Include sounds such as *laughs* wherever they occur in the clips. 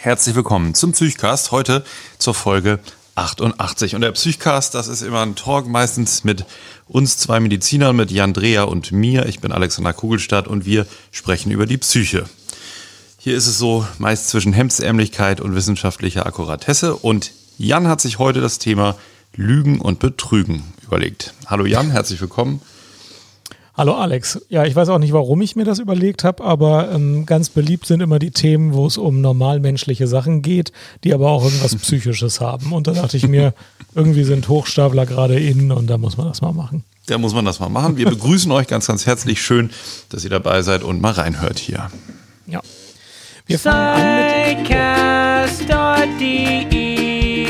Herzlich willkommen zum Psychcast. Heute zur Folge 88. Und der Psychcast, das ist immer ein Talk, meistens mit uns zwei Medizinern, mit Jan Dreher und mir. Ich bin Alexander Kugelstadt und wir sprechen über die Psyche. Hier ist es so meist zwischen Hemdsärmlichkeit und wissenschaftlicher Akkuratesse. Und Jan hat sich heute das Thema Lügen und Betrügen überlegt. Hallo Jan, herzlich willkommen. Hallo Alex. Ja, ich weiß auch nicht, warum ich mir das überlegt habe, aber ähm, ganz beliebt sind immer die Themen, wo es um normalmenschliche Sachen geht, die aber auch irgendwas *laughs* Psychisches haben. Und da dachte ich mir, irgendwie sind Hochstapler gerade innen und da muss man das mal machen. Da muss man das mal machen. Wir begrüßen euch ganz, ganz herzlich. Schön, dass ihr dabei seid und mal reinhört hier. Ja. Wir fangen an mit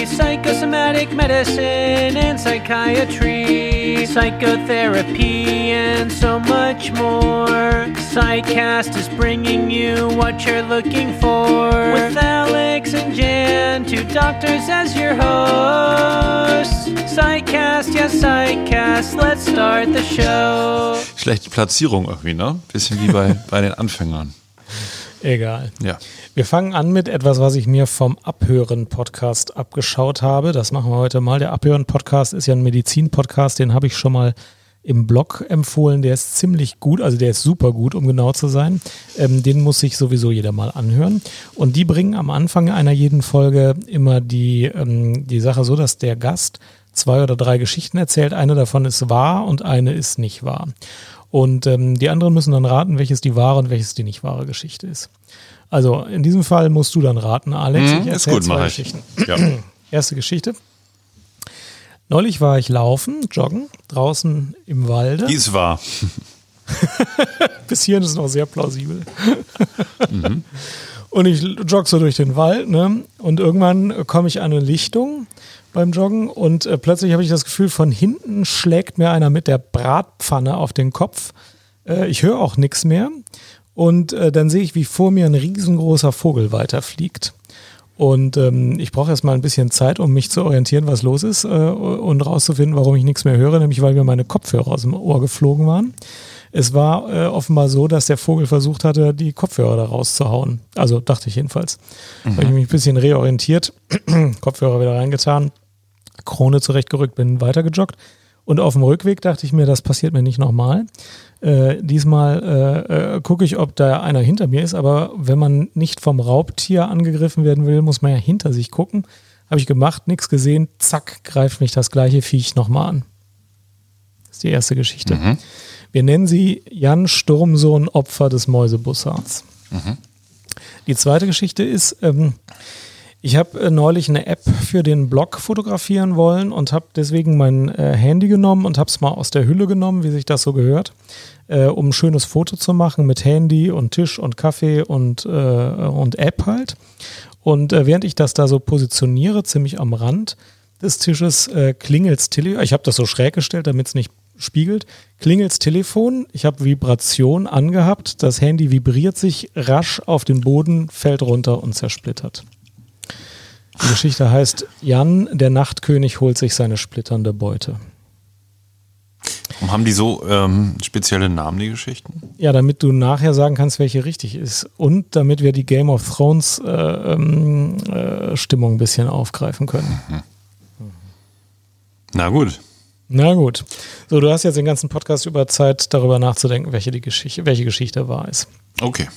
psychosomatic medicine and psychiatry, psychotherapy, and so much more. Psychcast is bringing you what you're looking for. With Alex and Jan, two doctors as your hosts. Psychcast, yes, Psychcast, let's start the show. Schlechte Platzierung irgendwie, ne? Bisschen wie bei, *laughs* bei den Anfängern. Egal. Ja. Wir fangen an mit etwas, was ich mir vom Abhören-Podcast abgeschaut habe. Das machen wir heute mal. Der Abhören-Podcast ist ja ein Medizin-Podcast, den habe ich schon mal im Blog empfohlen. Der ist ziemlich gut, also der ist super gut, um genau zu sein. Ähm, den muss sich sowieso jeder mal anhören. Und die bringen am Anfang einer jeden Folge immer die, ähm, die Sache so, dass der Gast zwei oder drei Geschichten erzählt. Eine davon ist wahr und eine ist nicht wahr. Und ähm, die anderen müssen dann raten, welches die wahre und welches die nicht wahre Geschichte ist. Also in diesem Fall musst du dann raten, Alex. Mhm, ich ist gut, zwei Geschichten. Ja. *clears throat* Erste Geschichte. Neulich war ich laufen, joggen, draußen im Walde. Die ist wahr. *laughs* Bis hierhin ist noch sehr plausibel. *laughs* mhm. Und ich jogge so durch den Wald, ne? Und irgendwann komme ich an eine Lichtung beim Joggen und äh, plötzlich habe ich das Gefühl, von hinten schlägt mir einer mit der Bratpfanne auf den Kopf. Äh, ich höre auch nichts mehr. Und äh, dann sehe ich, wie vor mir ein riesengroßer Vogel weiterfliegt. Und ähm, ich brauche erstmal ein bisschen Zeit, um mich zu orientieren, was los ist äh, und rauszufinden, warum ich nichts mehr höre, nämlich weil mir meine Kopfhörer aus dem Ohr geflogen waren. Es war äh, offenbar so, dass der Vogel versucht hatte, die Kopfhörer da rauszuhauen. Also dachte ich jedenfalls. Mhm. Habe ich mich ein bisschen reorientiert, *clears throat* Kopfhörer wieder reingetan, Krone zurechtgerückt, bin weitergejoggt. Und auf dem Rückweg dachte ich mir, das passiert mir nicht nochmal. Äh, diesmal äh, äh, gucke ich, ob da einer hinter mir ist, aber wenn man nicht vom Raubtier angegriffen werden will, muss man ja hinter sich gucken. Habe ich gemacht, nichts gesehen, zack, greift mich das gleiche Viech nochmal an. Das ist die erste Geschichte. Mhm. Wir nennen sie Jan Sturmsohn, Opfer des Mäusebussards. Mhm. Die zweite Geschichte ist, ähm, ich habe äh, neulich eine App für den Blog fotografieren wollen und habe deswegen mein äh, Handy genommen und habe es mal aus der Hülle genommen, wie sich das so gehört, äh, um ein schönes Foto zu machen mit Handy und Tisch und Kaffee und, äh, und App halt. Und äh, während ich das da so positioniere, ziemlich am Rand des Tisches, äh, klingelt's Telefon. Ich habe das so schräg gestellt, damit es nicht spiegelt, klingelt's Telefon, ich habe Vibration angehabt, das Handy vibriert sich rasch auf den Boden, fällt runter und zersplittert. Die Geschichte heißt Jan, der Nachtkönig holt sich seine splitternde Beute. Warum haben die so ähm, spezielle Namen, die Geschichten? Ja, damit du nachher sagen kannst, welche richtig ist. Und damit wir die Game of Thrones äh, ähm, äh, Stimmung ein bisschen aufgreifen können. Mhm. Na gut. Na gut. So, du hast jetzt den ganzen Podcast über Zeit, darüber nachzudenken, welche, die Geschichte, welche Geschichte wahr ist. Okay.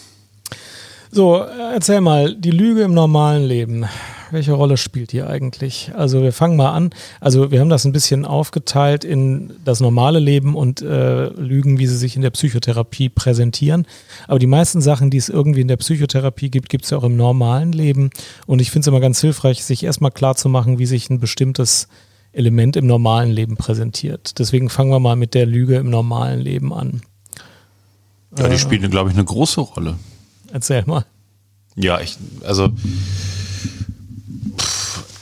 So, erzähl mal, die Lüge im normalen Leben. Welche Rolle spielt die eigentlich? Also wir fangen mal an. Also wir haben das ein bisschen aufgeteilt in das normale Leben und äh, Lügen, wie sie sich in der Psychotherapie präsentieren. Aber die meisten Sachen, die es irgendwie in der Psychotherapie gibt, gibt es ja auch im normalen Leben. Und ich finde es immer ganz hilfreich, sich erstmal klar zu machen, wie sich ein bestimmtes Element im normalen Leben präsentiert. Deswegen fangen wir mal mit der Lüge im normalen Leben an. Ja, die äh, spielt, glaube ich, eine große Rolle. Erzähl mal. Ja, ich, also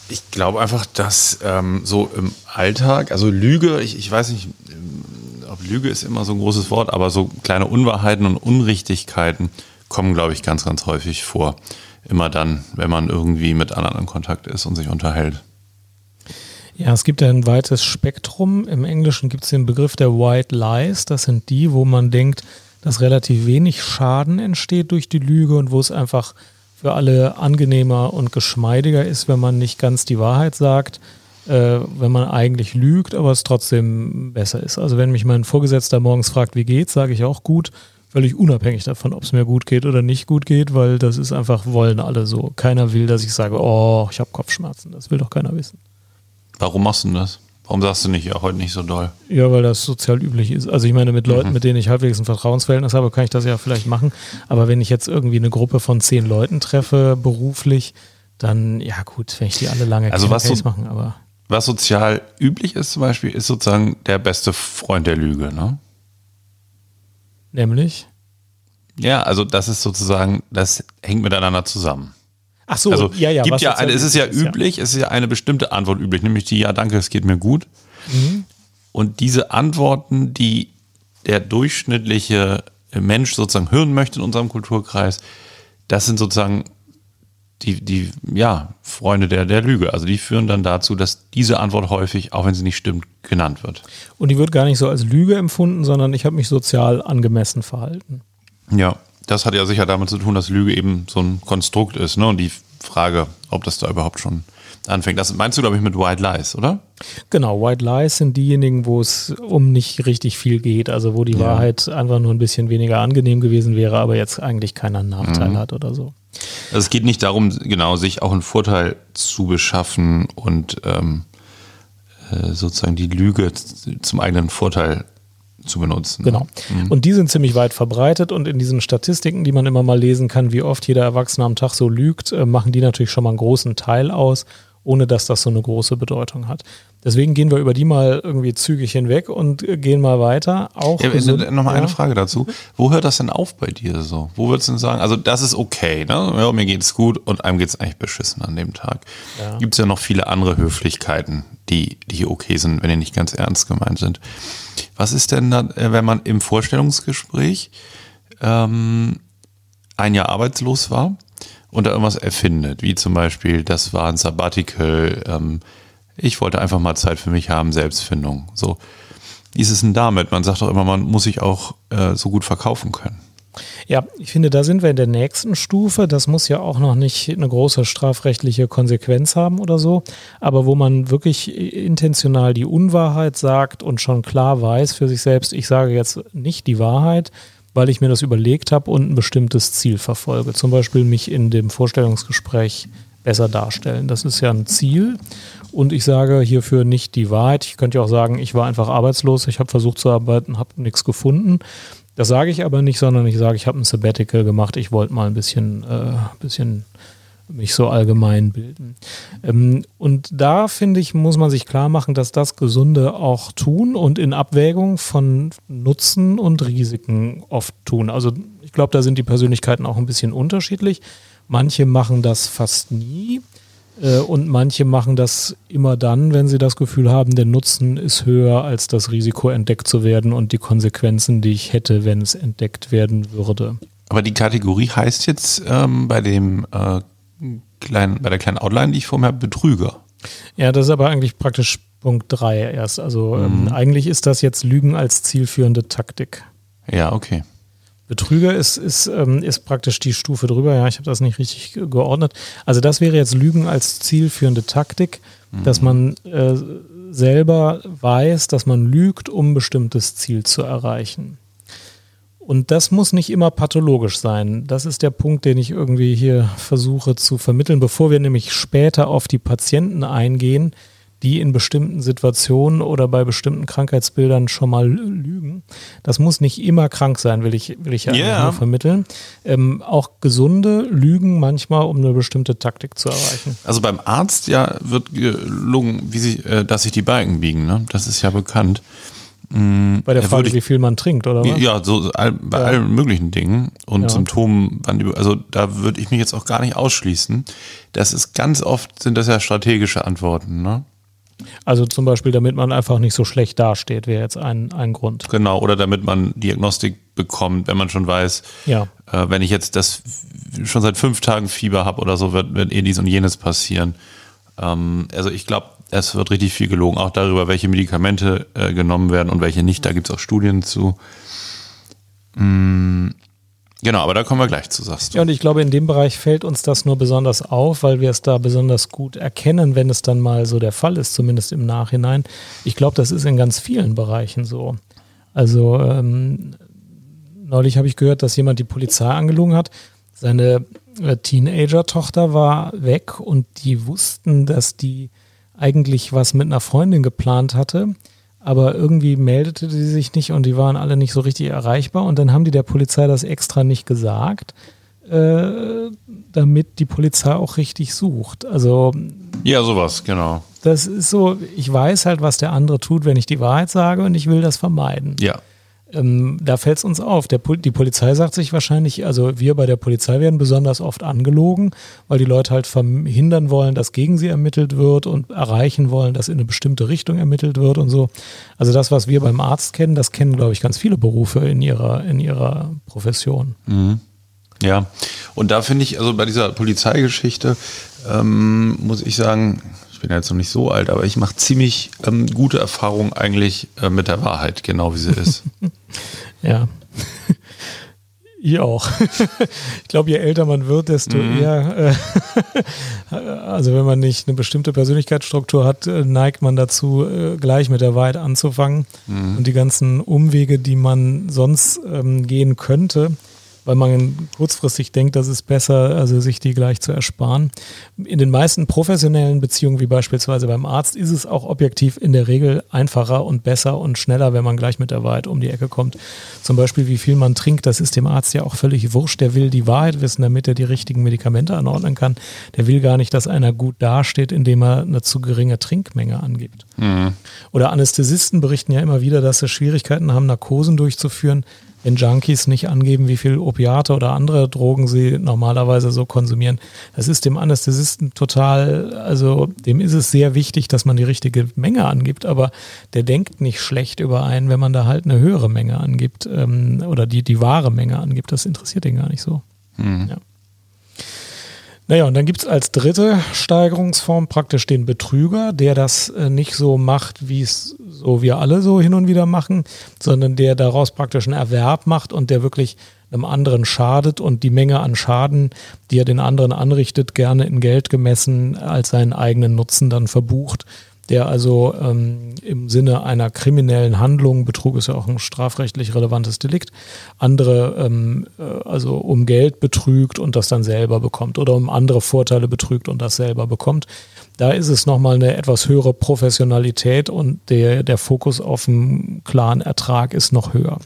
ich glaube einfach, dass ähm, so im Alltag, also Lüge, ich, ich weiß nicht, ob Lüge ist immer so ein großes Wort, aber so kleine Unwahrheiten und Unrichtigkeiten kommen, glaube ich, ganz, ganz häufig vor. Immer dann, wenn man irgendwie mit anderen in Kontakt ist und sich unterhält. Ja, es gibt ein weites Spektrum. Im Englischen gibt es den Begriff der White Lies. Das sind die, wo man denkt, dass relativ wenig Schaden entsteht durch die Lüge und wo es einfach für alle angenehmer und geschmeidiger ist, wenn man nicht ganz die Wahrheit sagt, äh, wenn man eigentlich lügt, aber es trotzdem besser ist. Also wenn mich mein Vorgesetzter morgens fragt, wie geht's, sage ich auch gut, völlig unabhängig davon, ob es mir gut geht oder nicht gut geht, weil das ist einfach, wollen alle so. Keiner will, dass ich sage, oh, ich habe Kopfschmerzen. Das will doch keiner wissen. Warum machst du das? Warum sagst du nicht, ja, heute nicht so doll? Ja, weil das sozial üblich ist. Also ich meine, mit Leuten, mhm. mit denen ich halbwegs ein Vertrauensverhältnis habe, kann ich das ja vielleicht machen. Aber wenn ich jetzt irgendwie eine Gruppe von zehn Leuten treffe, beruflich, dann, ja gut, wenn ich die alle lange also was so, machen, aber. Was sozial üblich ist zum Beispiel, ist sozusagen der beste Freund der Lüge, ne? Nämlich? Ja, also das ist sozusagen, das hängt miteinander zusammen. Ach so, also ja, ja. Gibt ja eine, es ist ja üblich, ja. es ist ja eine bestimmte Antwort üblich, nämlich die, ja, danke, es geht mir gut. Mhm. Und diese Antworten, die der durchschnittliche Mensch sozusagen hören möchte in unserem Kulturkreis, das sind sozusagen die, die ja, Freunde der, der Lüge. Also die führen dann dazu, dass diese Antwort häufig, auch wenn sie nicht stimmt, genannt wird. Und die wird gar nicht so als Lüge empfunden, sondern ich habe mich sozial angemessen verhalten. Ja, das hat ja sicher damit zu tun, dass Lüge eben so ein Konstrukt ist. Ne? Und die Frage, ob das da überhaupt schon anfängt. Das meinst du, glaube ich, mit White Lies, oder? Genau, White Lies sind diejenigen, wo es um nicht richtig viel geht, also wo die ja. Wahrheit einfach nur ein bisschen weniger angenehm gewesen wäre, aber jetzt eigentlich keiner Nachteil mhm. hat oder so. Also es geht nicht darum, genau, sich auch einen Vorteil zu beschaffen und ähm, äh, sozusagen die Lüge zum eigenen Vorteil zu benutzen. Genau. Mhm. Und die sind ziemlich weit verbreitet und in diesen Statistiken, die man immer mal lesen kann, wie oft jeder Erwachsene am Tag so lügt, äh, machen die natürlich schon mal einen großen Teil aus ohne dass das so eine große Bedeutung hat. Deswegen gehen wir über die mal irgendwie zügig hinweg und gehen mal weiter. Auch ja, Nochmal ja. eine Frage dazu. Wo hört das denn auf bei dir so? Wo würdest du denn sagen, also das ist okay, ne? Ja, mir geht's gut und einem geht's eigentlich beschissen an dem Tag. Ja. Gibt es ja noch viele andere Höflichkeiten, die, die okay sind, wenn die nicht ganz ernst gemeint sind. Was ist denn dann, äh, wenn man im Vorstellungsgespräch ähm, ein Jahr arbeitslos war und da irgendwas erfindet, wie zum Beispiel, das war ein Sabbatical, ähm, ich wollte einfach mal Zeit für mich haben, Selbstfindung. So, wie ist es denn damit? Man sagt doch immer, man muss sich auch äh, so gut verkaufen können. Ja, ich finde, da sind wir in der nächsten Stufe. Das muss ja auch noch nicht eine große strafrechtliche Konsequenz haben oder so, aber wo man wirklich intentional die Unwahrheit sagt und schon klar weiß für sich selbst, ich sage jetzt nicht die Wahrheit, weil ich mir das überlegt habe und ein bestimmtes Ziel verfolge. Zum Beispiel mich in dem Vorstellungsgespräch besser darstellen. Das ist ja ein Ziel. Und ich sage hierfür nicht die Wahrheit. Ich könnte ja auch sagen, ich war einfach arbeitslos, ich habe versucht zu arbeiten, habe nichts gefunden. Das sage ich aber nicht, sondern ich sage, ich habe ein Sabbatical gemacht, ich wollte mal ein bisschen, äh, bisschen mich so allgemein bilden. Ähm, und da finde ich, muss man sich klar machen, dass das Gesunde auch tun und in Abwägung von Nutzen und Risiken oft tun. Also ich glaube, da sind die Persönlichkeiten auch ein bisschen unterschiedlich. Manche machen das fast nie äh, und manche machen das immer dann, wenn sie das Gefühl haben, der Nutzen ist höher als das Risiko entdeckt zu werden und die Konsequenzen, die ich hätte, wenn es entdeckt werden würde. Aber die Kategorie heißt jetzt ähm, bei dem äh, kleinen, bei der kleinen Outline, die ich vor mir habe, Betrüger. Ja, das ist aber eigentlich praktisch Punkt 3 erst. Also ähm, mhm. ähm, eigentlich ist das jetzt Lügen als zielführende Taktik. Ja, okay. Betrüger ist, ist, ähm, ist praktisch die Stufe drüber. Ja, ich habe das nicht richtig geordnet. Also das wäre jetzt Lügen als zielführende Taktik, mhm. dass man äh, selber weiß, dass man lügt, um bestimmtes Ziel zu erreichen. Und das muss nicht immer pathologisch sein. Das ist der Punkt, den ich irgendwie hier versuche zu vermitteln, bevor wir nämlich später auf die Patienten eingehen, die in bestimmten Situationen oder bei bestimmten Krankheitsbildern schon mal lügen. Das muss nicht immer krank sein, will ich, will ich ja yeah. vermitteln. Ähm, auch gesunde lügen manchmal, um eine bestimmte Taktik zu erreichen. Also beim Arzt ja wird gelungen, wie sie, äh, dass sich die Balken biegen. Ne? Das ist ja bekannt. Mm, bei der Frage, ich, wie viel man trinkt, oder was? Ja, so all, bei ja. allen möglichen Dingen und ja. Symptomen, also da würde ich mich jetzt auch gar nicht ausschließen. Das ist ganz oft, sind das ja strategische Antworten, ne? Also zum Beispiel, damit man einfach nicht so schlecht dasteht, wäre jetzt ein, ein Grund. Genau, oder damit man Diagnostik bekommt, wenn man schon weiß, ja. äh, wenn ich jetzt das schon seit fünf Tagen Fieber habe oder so, wird, wird eh dies und jenes passieren. Ähm, also ich glaube, es wird richtig viel gelogen, auch darüber, welche Medikamente äh, genommen werden und welche nicht. Da gibt es auch Studien zu. Mm, Genau, aber da kommen wir gleich zu, sagst du. Ja, und ich glaube, in dem Bereich fällt uns das nur besonders auf, weil wir es da besonders gut erkennen, wenn es dann mal so der Fall ist, zumindest im Nachhinein. Ich glaube, das ist in ganz vielen Bereichen so. Also ähm, neulich habe ich gehört, dass jemand die Polizei angelogen hat. Seine äh, Teenager-Tochter war weg und die wussten, dass die eigentlich was mit einer Freundin geplant hatte aber irgendwie meldete sie sich nicht und die waren alle nicht so richtig erreichbar und dann haben die der Polizei das extra nicht gesagt, äh, damit die Polizei auch richtig sucht. Also ja, sowas, genau. Das ist so, ich weiß halt, was der andere tut, wenn ich die Wahrheit sage und ich will das vermeiden. Ja. Ähm, da fällt es uns auf. Der, die Polizei sagt sich wahrscheinlich, also wir bei der Polizei werden besonders oft angelogen, weil die Leute halt verhindern wollen, dass gegen sie ermittelt wird und erreichen wollen, dass in eine bestimmte Richtung ermittelt wird und so. Also das, was wir beim Arzt kennen, das kennen, glaube ich, ganz viele Berufe in ihrer, in ihrer Profession. Mhm. Ja, und da finde ich, also bei dieser Polizeigeschichte, ähm, muss ich sagen, ich bin jetzt noch nicht so alt, aber ich mache ziemlich ähm, gute Erfahrungen eigentlich äh, mit der Wahrheit, genau wie sie ist. *laughs* ja. *laughs* *laughs* Ich auch. ich glaube, je älter man wird, desto mhm. eher, äh, also wenn man nicht eine bestimmte Persönlichkeitsstruktur hat, äh, neigt man dazu, äh, gleich mit der Wahrheit anzufangen. Mhm. Und die ganzen Umwege, die man sonst ähm, gehen könnte, weil man kurzfristig denkt, das ist besser, also sich die gleich zu ersparen. In den meisten professionellen Beziehungen, wie beispielsweise beim Arzt, ist es auch objektiv in der Regel einfacher und besser und schneller, wenn man gleich mit der Wahrheit um die Ecke kommt. Zum Beispiel, wie viel man trinkt, das ist dem Arzt ja auch völlig wurscht. Der will die Wahrheit wissen, damit er die richtigen Medikamente anordnen kann. Der will gar nicht, dass einer gut dasteht, indem er eine zu geringe Trinkmenge angibt. Mhm. Oder Anästhesisten berichten ja immer wieder, dass sie Schwierigkeiten haben, Narkosen durchzuführen wenn Junkies nicht angeben, wie viel Opiate oder andere Drogen sie normalerweise so konsumieren. Das ist dem Anästhesisten total, also dem ist es sehr wichtig, dass man die richtige Menge angibt, aber der denkt nicht schlecht über einen, wenn man da halt eine höhere Menge angibt ähm, oder die, die wahre Menge angibt. Das interessiert ihn gar nicht so. Mhm. Ja. Naja, und dann gibt es als dritte Steigerungsform praktisch den Betrüger, der das äh, nicht so macht, wie es so wir alle so hin und wieder machen, sondern der daraus praktisch einen Erwerb macht und der wirklich einem anderen schadet und die Menge an Schaden, die er den anderen anrichtet, gerne in Geld gemessen als seinen eigenen Nutzen dann verbucht der also ähm, im Sinne einer kriminellen Handlung, Betrug ist ja auch ein strafrechtlich relevantes Delikt, andere ähm, äh, also um Geld betrügt und das dann selber bekommt oder um andere Vorteile betrügt und das selber bekommt. Da ist es nochmal eine etwas höhere Professionalität und der, der Fokus auf einen klaren Ertrag ist noch höher.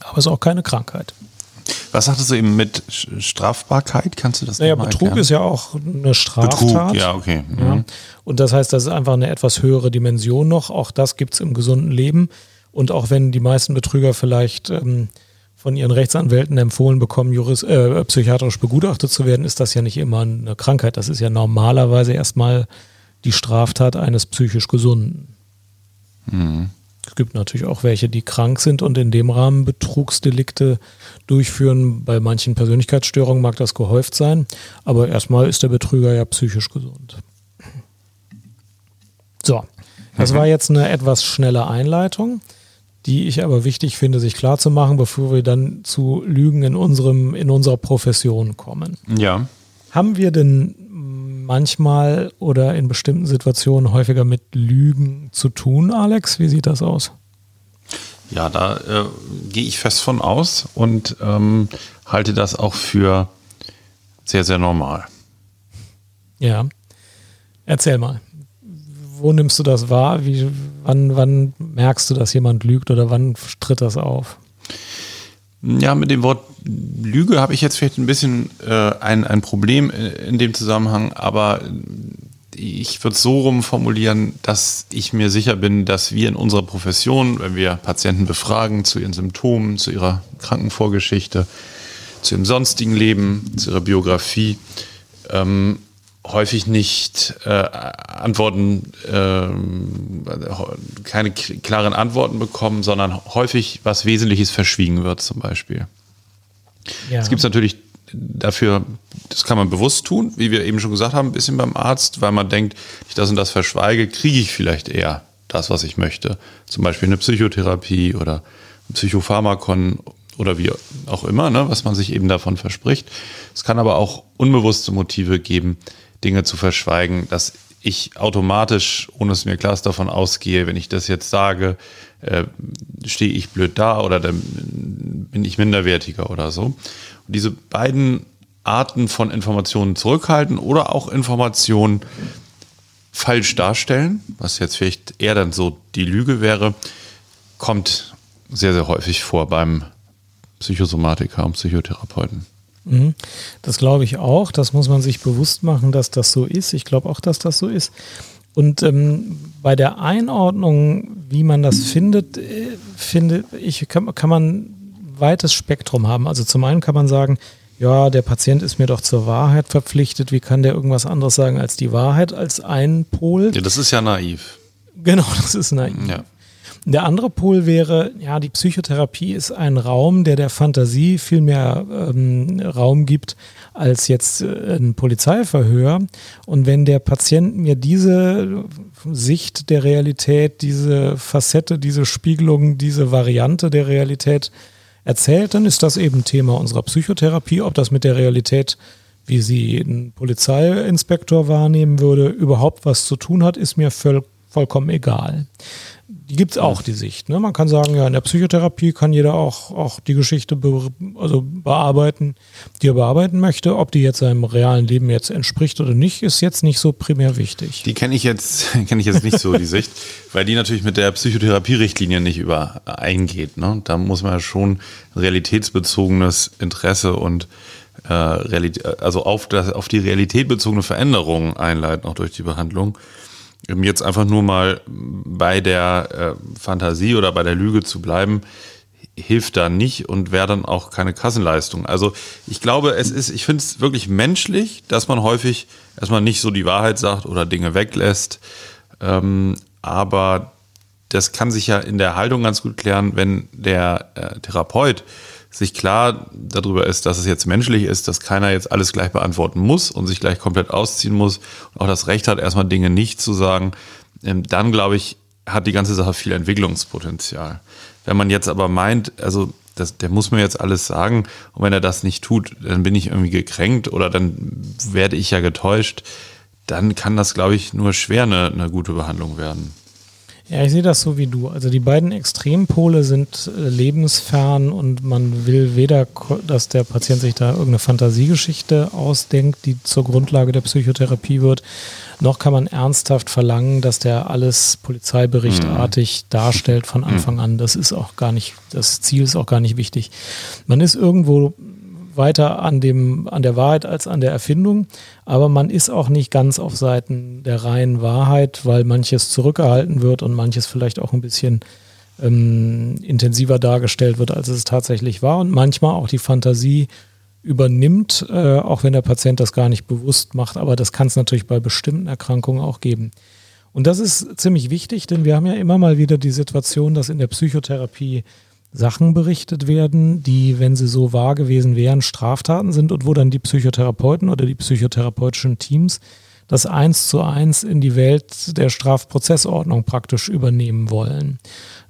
Aber es ist auch keine Krankheit. Was sagtest du eben mit Strafbarkeit? Kannst du das Naja, Betrug erklären? ist ja auch eine Straftat. Betrug, ja, okay. Mhm. Ja. Und das heißt, das ist einfach eine etwas höhere Dimension noch. Auch das gibt es im gesunden Leben. Und auch wenn die meisten Betrüger vielleicht ähm, von ihren Rechtsanwälten empfohlen bekommen, Juris, äh, psychiatrisch begutachtet zu werden, ist das ja nicht immer eine Krankheit. Das ist ja normalerweise erstmal die Straftat eines psychisch Gesunden. Mhm. Es gibt natürlich auch welche, die krank sind und in dem Rahmen Betrugsdelikte durchführen. Bei manchen Persönlichkeitsstörungen mag das gehäuft sein, aber erstmal ist der Betrüger ja psychisch gesund. So, das mhm. war jetzt eine etwas schnelle Einleitung, die ich aber wichtig finde, sich klar zu machen, bevor wir dann zu Lügen in, unserem, in unserer Profession kommen. Ja. Haben wir denn manchmal oder in bestimmten Situationen häufiger mit Lügen zu tun, Alex? Wie sieht das aus? Ja, da äh, gehe ich fest von aus und ähm, halte das auch für sehr, sehr normal. Ja. Erzähl mal. Wo nimmst du das wahr? Wie, wann, wann merkst du, dass jemand lügt oder wann tritt das auf? Ja, mit dem Wort Lüge habe ich jetzt vielleicht ein bisschen äh, ein, ein Problem in dem Zusammenhang, aber ich würde es so rum formulieren, dass ich mir sicher bin, dass wir in unserer Profession, wenn wir Patienten befragen zu ihren Symptomen, zu ihrer Krankenvorgeschichte, zu ihrem sonstigen Leben, zu ihrer Biografie, ähm, häufig nicht äh, Antworten, äh, keine klaren Antworten bekommen, sondern häufig was Wesentliches verschwiegen wird, zum Beispiel. Ja. Es gibt natürlich dafür, das kann man bewusst tun, wie wir eben schon gesagt haben, ein bisschen beim Arzt, weil man denkt, ich das und das verschweige, kriege ich vielleicht eher das, was ich möchte. Zum Beispiel eine Psychotherapie oder ein Psychopharmakon oder wie auch immer, ne, was man sich eben davon verspricht. Es kann aber auch unbewusste Motive geben, Dinge zu verschweigen, dass ich automatisch, ohne es mir klar ist, davon ausgehe, wenn ich das jetzt sage, äh, stehe ich blöd da oder dann bin ich minderwertiger oder so. Und diese beiden Arten von Informationen zurückhalten oder auch Informationen falsch darstellen, was jetzt vielleicht eher dann so die Lüge wäre, kommt sehr, sehr häufig vor beim Psychosomatiker und Psychotherapeuten. Mhm. Das glaube ich auch. Das muss man sich bewusst machen, dass das so ist. Ich glaube auch, dass das so ist. Und ähm, bei der Einordnung, wie man das findet, äh, finde ich, kann, kann man ein weites Spektrum haben. Also zum einen kann man sagen, ja, der Patient ist mir doch zur Wahrheit verpflichtet. Wie kann der irgendwas anderes sagen als die Wahrheit, als ein Pol? Ja, das ist ja naiv. Genau, *laughs* das ist naiv. Ja. Der andere Pol wäre, ja, die Psychotherapie ist ein Raum, der der Fantasie viel mehr ähm, Raum gibt als jetzt äh, ein Polizeiverhör. Und wenn der Patient mir diese Sicht der Realität, diese Facette, diese Spiegelung, diese Variante der Realität erzählt, dann ist das eben Thema unserer Psychotherapie. Ob das mit der Realität, wie sie ein Polizeiinspektor wahrnehmen würde, überhaupt was zu tun hat, ist mir voll, vollkommen egal die gibt es auch, die Sicht. Ne? Man kann sagen, ja, in der Psychotherapie kann jeder auch, auch die Geschichte be also bearbeiten, die er bearbeiten möchte. Ob die jetzt seinem realen Leben jetzt entspricht oder nicht, ist jetzt nicht so primär wichtig. Die kenne ich jetzt, *laughs* kenne ich jetzt nicht so, die Sicht, weil die natürlich mit der Psychotherapie-Richtlinie nicht übereingeht. Ne? Da muss man ja schon realitätsbezogenes Interesse und äh, also auf, das, auf die Realität bezogene Veränderungen einleiten, auch durch die Behandlung jetzt einfach nur mal bei der äh, Fantasie oder bei der Lüge zu bleiben, hilft da nicht und wäre dann auch keine Kassenleistung. Also ich glaube, es ist, ich finde es wirklich menschlich, dass man häufig erstmal nicht so die Wahrheit sagt oder Dinge weglässt. Ähm, aber das kann sich ja in der Haltung ganz gut klären, wenn der äh, Therapeut sich klar darüber ist, dass es jetzt menschlich ist, dass keiner jetzt alles gleich beantworten muss und sich gleich komplett ausziehen muss und auch das Recht hat, erstmal Dinge nicht zu sagen, ähm, dann glaube ich, hat die ganze Sache viel Entwicklungspotenzial. Wenn man jetzt aber meint, also das, der muss mir jetzt alles sagen und wenn er das nicht tut, dann bin ich irgendwie gekränkt oder dann werde ich ja getäuscht, dann kann das, glaube ich, nur schwer eine, eine gute Behandlung werden. Ja, ich sehe das so wie du. Also die beiden Extrempole sind äh, lebensfern und man will weder, dass der Patient sich da irgendeine Fantasiegeschichte ausdenkt, die zur Grundlage der Psychotherapie wird, noch kann man ernsthaft verlangen, dass der alles polizeiberichtartig mhm. darstellt von Anfang an. Das ist auch gar nicht, das Ziel ist auch gar nicht wichtig. Man ist irgendwo weiter an, dem, an der Wahrheit als an der Erfindung, aber man ist auch nicht ganz auf Seiten der reinen Wahrheit, weil manches zurückgehalten wird und manches vielleicht auch ein bisschen ähm, intensiver dargestellt wird, als es tatsächlich war. Und manchmal auch die Fantasie übernimmt, äh, auch wenn der Patient das gar nicht bewusst macht, aber das kann es natürlich bei bestimmten Erkrankungen auch geben. Und das ist ziemlich wichtig, denn wir haben ja immer mal wieder die Situation, dass in der Psychotherapie Sachen berichtet werden, die, wenn sie so wahr gewesen wären, Straftaten sind und wo dann die Psychotherapeuten oder die psychotherapeutischen Teams das eins zu eins in die Welt der Strafprozessordnung praktisch übernehmen wollen.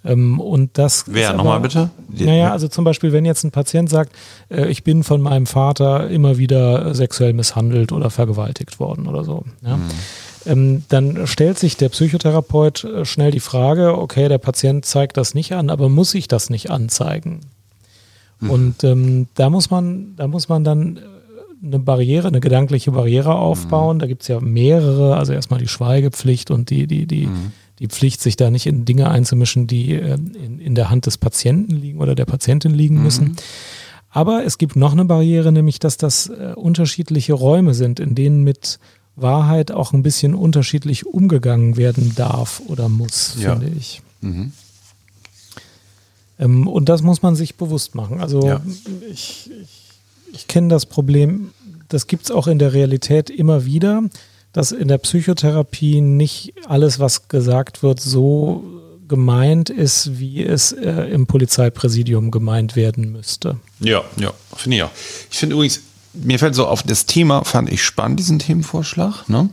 Ähm, und das Wer nochmal bitte? naja, also zum Beispiel, wenn jetzt ein Patient sagt, äh, ich bin von meinem Vater immer wieder sexuell misshandelt oder vergewaltigt worden oder so. Ja? Mhm ähm, dann stellt sich der Psychotherapeut äh, schnell die Frage, okay, der Patient zeigt das nicht an, aber muss ich das nicht anzeigen? Mhm. Und ähm, da muss man, da muss man dann äh, eine Barriere, eine gedankliche Barriere aufbauen. Mhm. Da gibt es ja mehrere, also erstmal die Schweigepflicht und die, die, die, mhm. die Pflicht, sich da nicht in Dinge einzumischen, die äh, in, in der Hand des Patienten liegen oder der Patientin liegen mhm. müssen. Aber es gibt noch eine Barriere, nämlich dass das äh, unterschiedliche Räume sind, in denen mit Wahrheit auch ein bisschen unterschiedlich umgegangen werden darf oder muss, ja. finde ich. Mhm. Ähm, und das muss man sich bewusst machen. Also ja. ich, ich, ich kenne das Problem, das gibt es auch in der Realität immer wieder, dass in der Psychotherapie nicht alles, was gesagt wird, so gemeint ist, wie es äh, im Polizeipräsidium gemeint werden müsste. Ja, ja, finde ich auch. Ich finde übrigens, mir fällt so auf, das Thema fand ich spannend, diesen Themenvorschlag. Ne?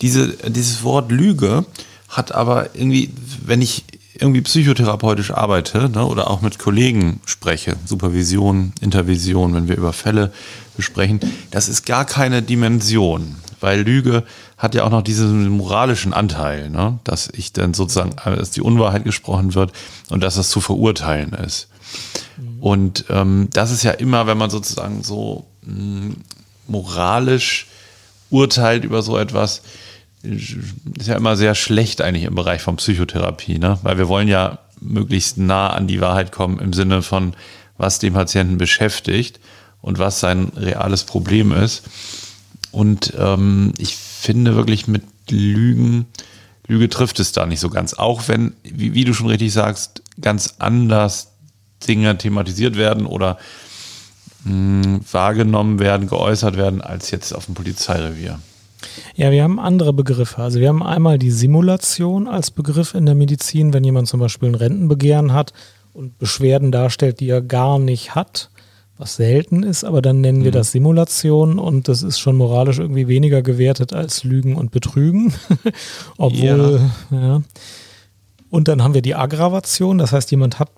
Diese, dieses Wort Lüge hat aber irgendwie, wenn ich irgendwie psychotherapeutisch arbeite ne, oder auch mit Kollegen spreche, Supervision, Intervision, wenn wir über Fälle besprechen, das ist gar keine Dimension, weil Lüge hat ja auch noch diesen moralischen Anteil, ne, dass ich dann sozusagen, dass die Unwahrheit gesprochen wird und dass das zu verurteilen ist. Mhm. Und ähm, das ist ja immer, wenn man sozusagen so moralisch urteilt über so etwas, ist ja immer sehr schlecht eigentlich im Bereich von Psychotherapie, ne? weil wir wollen ja möglichst nah an die Wahrheit kommen im Sinne von, was den Patienten beschäftigt und was sein reales Problem ist. Und ähm, ich finde wirklich mit Lügen, Lüge trifft es da nicht so ganz. Auch wenn, wie, wie du schon richtig sagst, ganz anders Dinge thematisiert werden oder mh, wahrgenommen werden, geäußert werden, als jetzt auf dem Polizeirevier. Ja, wir haben andere Begriffe. Also wir haben einmal die Simulation als Begriff in der Medizin, wenn jemand zum Beispiel ein Rentenbegehren hat und Beschwerden darstellt, die er gar nicht hat, was selten ist, aber dann nennen wir mhm. das Simulation und das ist schon moralisch irgendwie weniger gewertet als Lügen und Betrügen. *laughs* Obwohl, ja. ja. Und dann haben wir die Aggravation, das heißt, jemand hat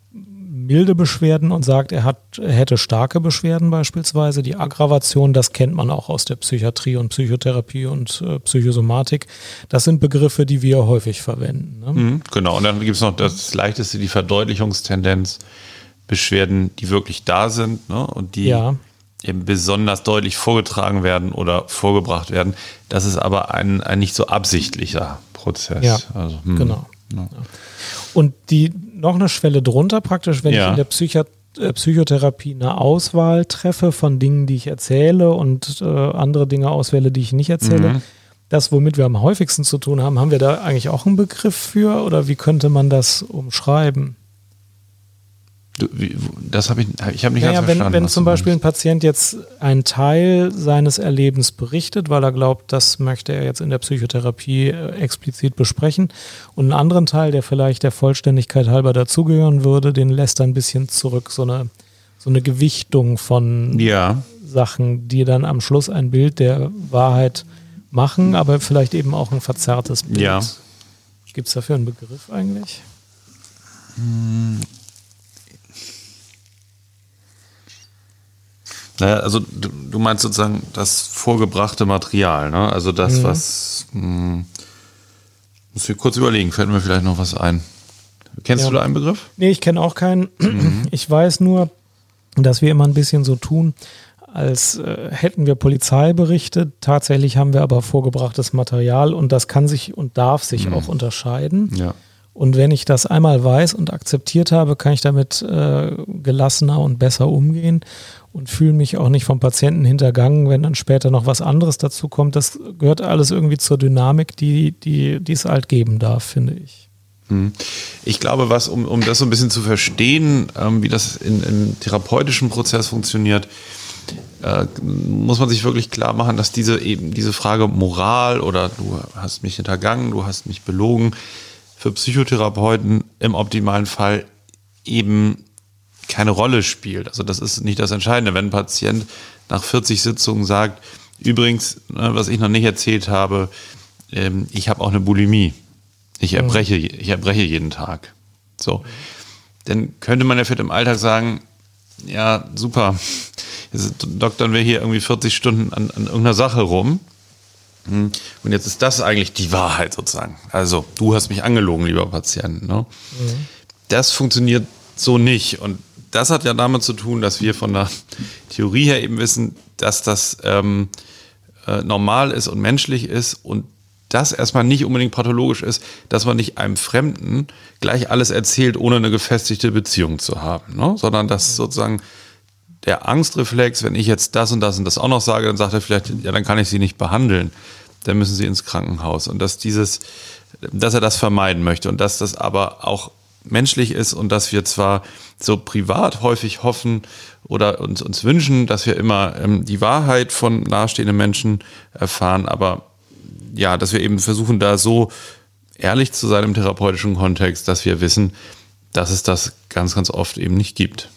milde Beschwerden und sagt, er, hat, er hätte starke Beschwerden beispielsweise. Die Aggravation, das kennt man auch aus der Psychiatrie und Psychotherapie und äh, Psychosomatik. Das sind Begriffe, die wir häufig verwenden. Ne? Mhm, genau, und dann gibt es noch das leichteste, die Verdeutlichungstendenz. Beschwerden, die wirklich da sind ne? und die ja. eben besonders deutlich vorgetragen werden oder vorgebracht werden. Das ist aber ein, ein nicht so absichtlicher Prozess. Ja, also, hm, genau. Ja. Und die noch eine Schwelle drunter praktisch, wenn ja. ich in der Psychi äh, Psychotherapie eine Auswahl treffe von Dingen, die ich erzähle und äh, andere Dinge auswähle, die ich nicht erzähle. Mhm. Das, womit wir am häufigsten zu tun haben, haben wir da eigentlich auch einen Begriff für oder wie könnte man das umschreiben? Du, wie, das habe ich, ich habe nicht naja, ganz verstanden. Wenn, zum Beispiel ein Patient jetzt einen Teil seines Erlebens berichtet, weil er glaubt, das möchte er jetzt in der Psychotherapie äh, explizit besprechen, und einen anderen Teil, der vielleicht der Vollständigkeit halber dazugehören würde, den lässt er ein bisschen zurück, so eine, so eine Gewichtung von ja. Sachen, die dann am Schluss ein Bild der Wahrheit machen, aber vielleicht eben auch ein verzerrtes Bild. Ja. Gibt es dafür einen Begriff eigentlich? Hm Naja, also du, du, meinst sozusagen das vorgebrachte Material, ne? Also das, mhm. was. Mh, hm, muss ich kurz überlegen, fällt mir vielleicht noch was ein. Kennst ja. du da einen Begriff? Nee, ich kenne auch keinen. Mhm. Ich weiß nur, dass wir immer ein bisschen so tun, als äh, hätten wir Polizei berichtet. Tatsächlich haben wir aber vorgebrachtes Material und das kann sich und darf sich mhm. auch unterscheiden. Ja. Und wenn ich das einmal weiß und akzeptiert habe, kann ich damit äh, gelassener und besser umgehen und fühle mich auch nicht vom Patienten hintergangen, wenn dann später noch was anderes dazu kommt. Das gehört alles irgendwie zur Dynamik, die, die, die es halt geben darf, finde ich. Hm. Ich glaube, was, um, um das so ein bisschen zu verstehen, ähm, wie das in, im therapeutischen Prozess funktioniert, äh, muss man sich wirklich klar machen, dass diese eben diese Frage Moral oder du hast mich hintergangen, du hast mich belogen, für Psychotherapeuten im optimalen Fall eben keine Rolle spielt. Also das ist nicht das Entscheidende. Wenn ein Patient nach 40 Sitzungen sagt, übrigens, ne, was ich noch nicht erzählt habe, ähm, ich habe auch eine Bulimie. Ich mhm. erbreche, ich erbreche jeden Tag. So. Dann könnte man ja vielleicht im Alltag sagen, ja, super. Jetzt doktern wir hier irgendwie 40 Stunden an, an irgendeiner Sache rum. Hm. Und jetzt ist das eigentlich die Wahrheit sozusagen. Also, du hast mich angelogen, lieber Patient. Ne? Mhm. Das funktioniert so nicht. Und das hat ja damit zu tun, dass wir von der Theorie her eben wissen, dass das ähm, äh, normal ist und menschlich ist und das erstmal nicht unbedingt pathologisch ist, dass man nicht einem Fremden gleich alles erzählt, ohne eine gefestigte Beziehung zu haben, ne? sondern dass sozusagen der Angstreflex, wenn ich jetzt das und das und das auch noch sage, dann sagt er vielleicht, ja, dann kann ich sie nicht behandeln, dann müssen sie ins Krankenhaus und dass dieses, dass er das vermeiden möchte und dass das aber auch menschlich ist und dass wir zwar so privat häufig hoffen oder uns, uns wünschen, dass wir immer ähm, die Wahrheit von nahestehenden Menschen erfahren, aber ja, dass wir eben versuchen, da so ehrlich zu sein im therapeutischen Kontext, dass wir wissen, dass es das ganz, ganz oft eben nicht gibt.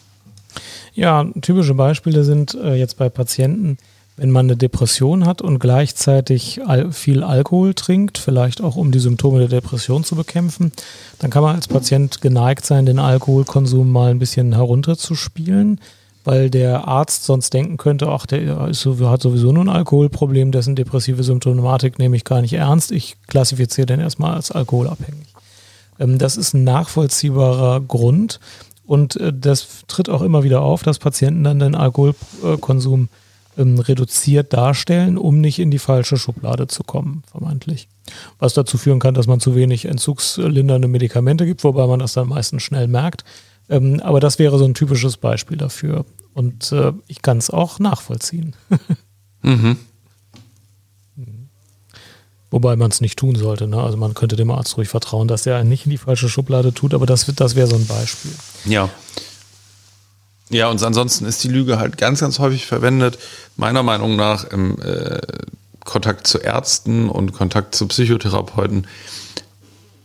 Ja, typische Beispiele sind äh, jetzt bei Patienten, wenn man eine Depression hat und gleichzeitig viel Alkohol trinkt, vielleicht auch um die Symptome der Depression zu bekämpfen, dann kann man als Patient geneigt sein, den Alkoholkonsum mal ein bisschen herunterzuspielen, weil der Arzt sonst denken könnte, ach, der ist, hat sowieso nur ein Alkoholproblem, dessen depressive Symptomatik nehme ich gar nicht ernst. Ich klassifiziere den erstmal als alkoholabhängig. Ähm, das ist ein nachvollziehbarer Grund und äh, das tritt auch immer wieder auf, dass Patienten dann den Alkoholkonsum ähm, reduziert darstellen, um nicht in die falsche Schublade zu kommen, vermeintlich. Was dazu führen kann, dass man zu wenig entzugslindernde Medikamente gibt, wobei man das dann meistens schnell merkt. Ähm, aber das wäre so ein typisches Beispiel dafür. Und äh, ich kann es auch nachvollziehen. *laughs* mhm. Wobei man es nicht tun sollte. Ne? Also man könnte dem Arzt ruhig vertrauen, dass er einen nicht in die falsche Schublade tut, aber das, das wäre so ein Beispiel. Ja. Ja, und ansonsten ist die Lüge halt ganz, ganz häufig verwendet, meiner Meinung nach im äh, Kontakt zu Ärzten und Kontakt zu Psychotherapeuten,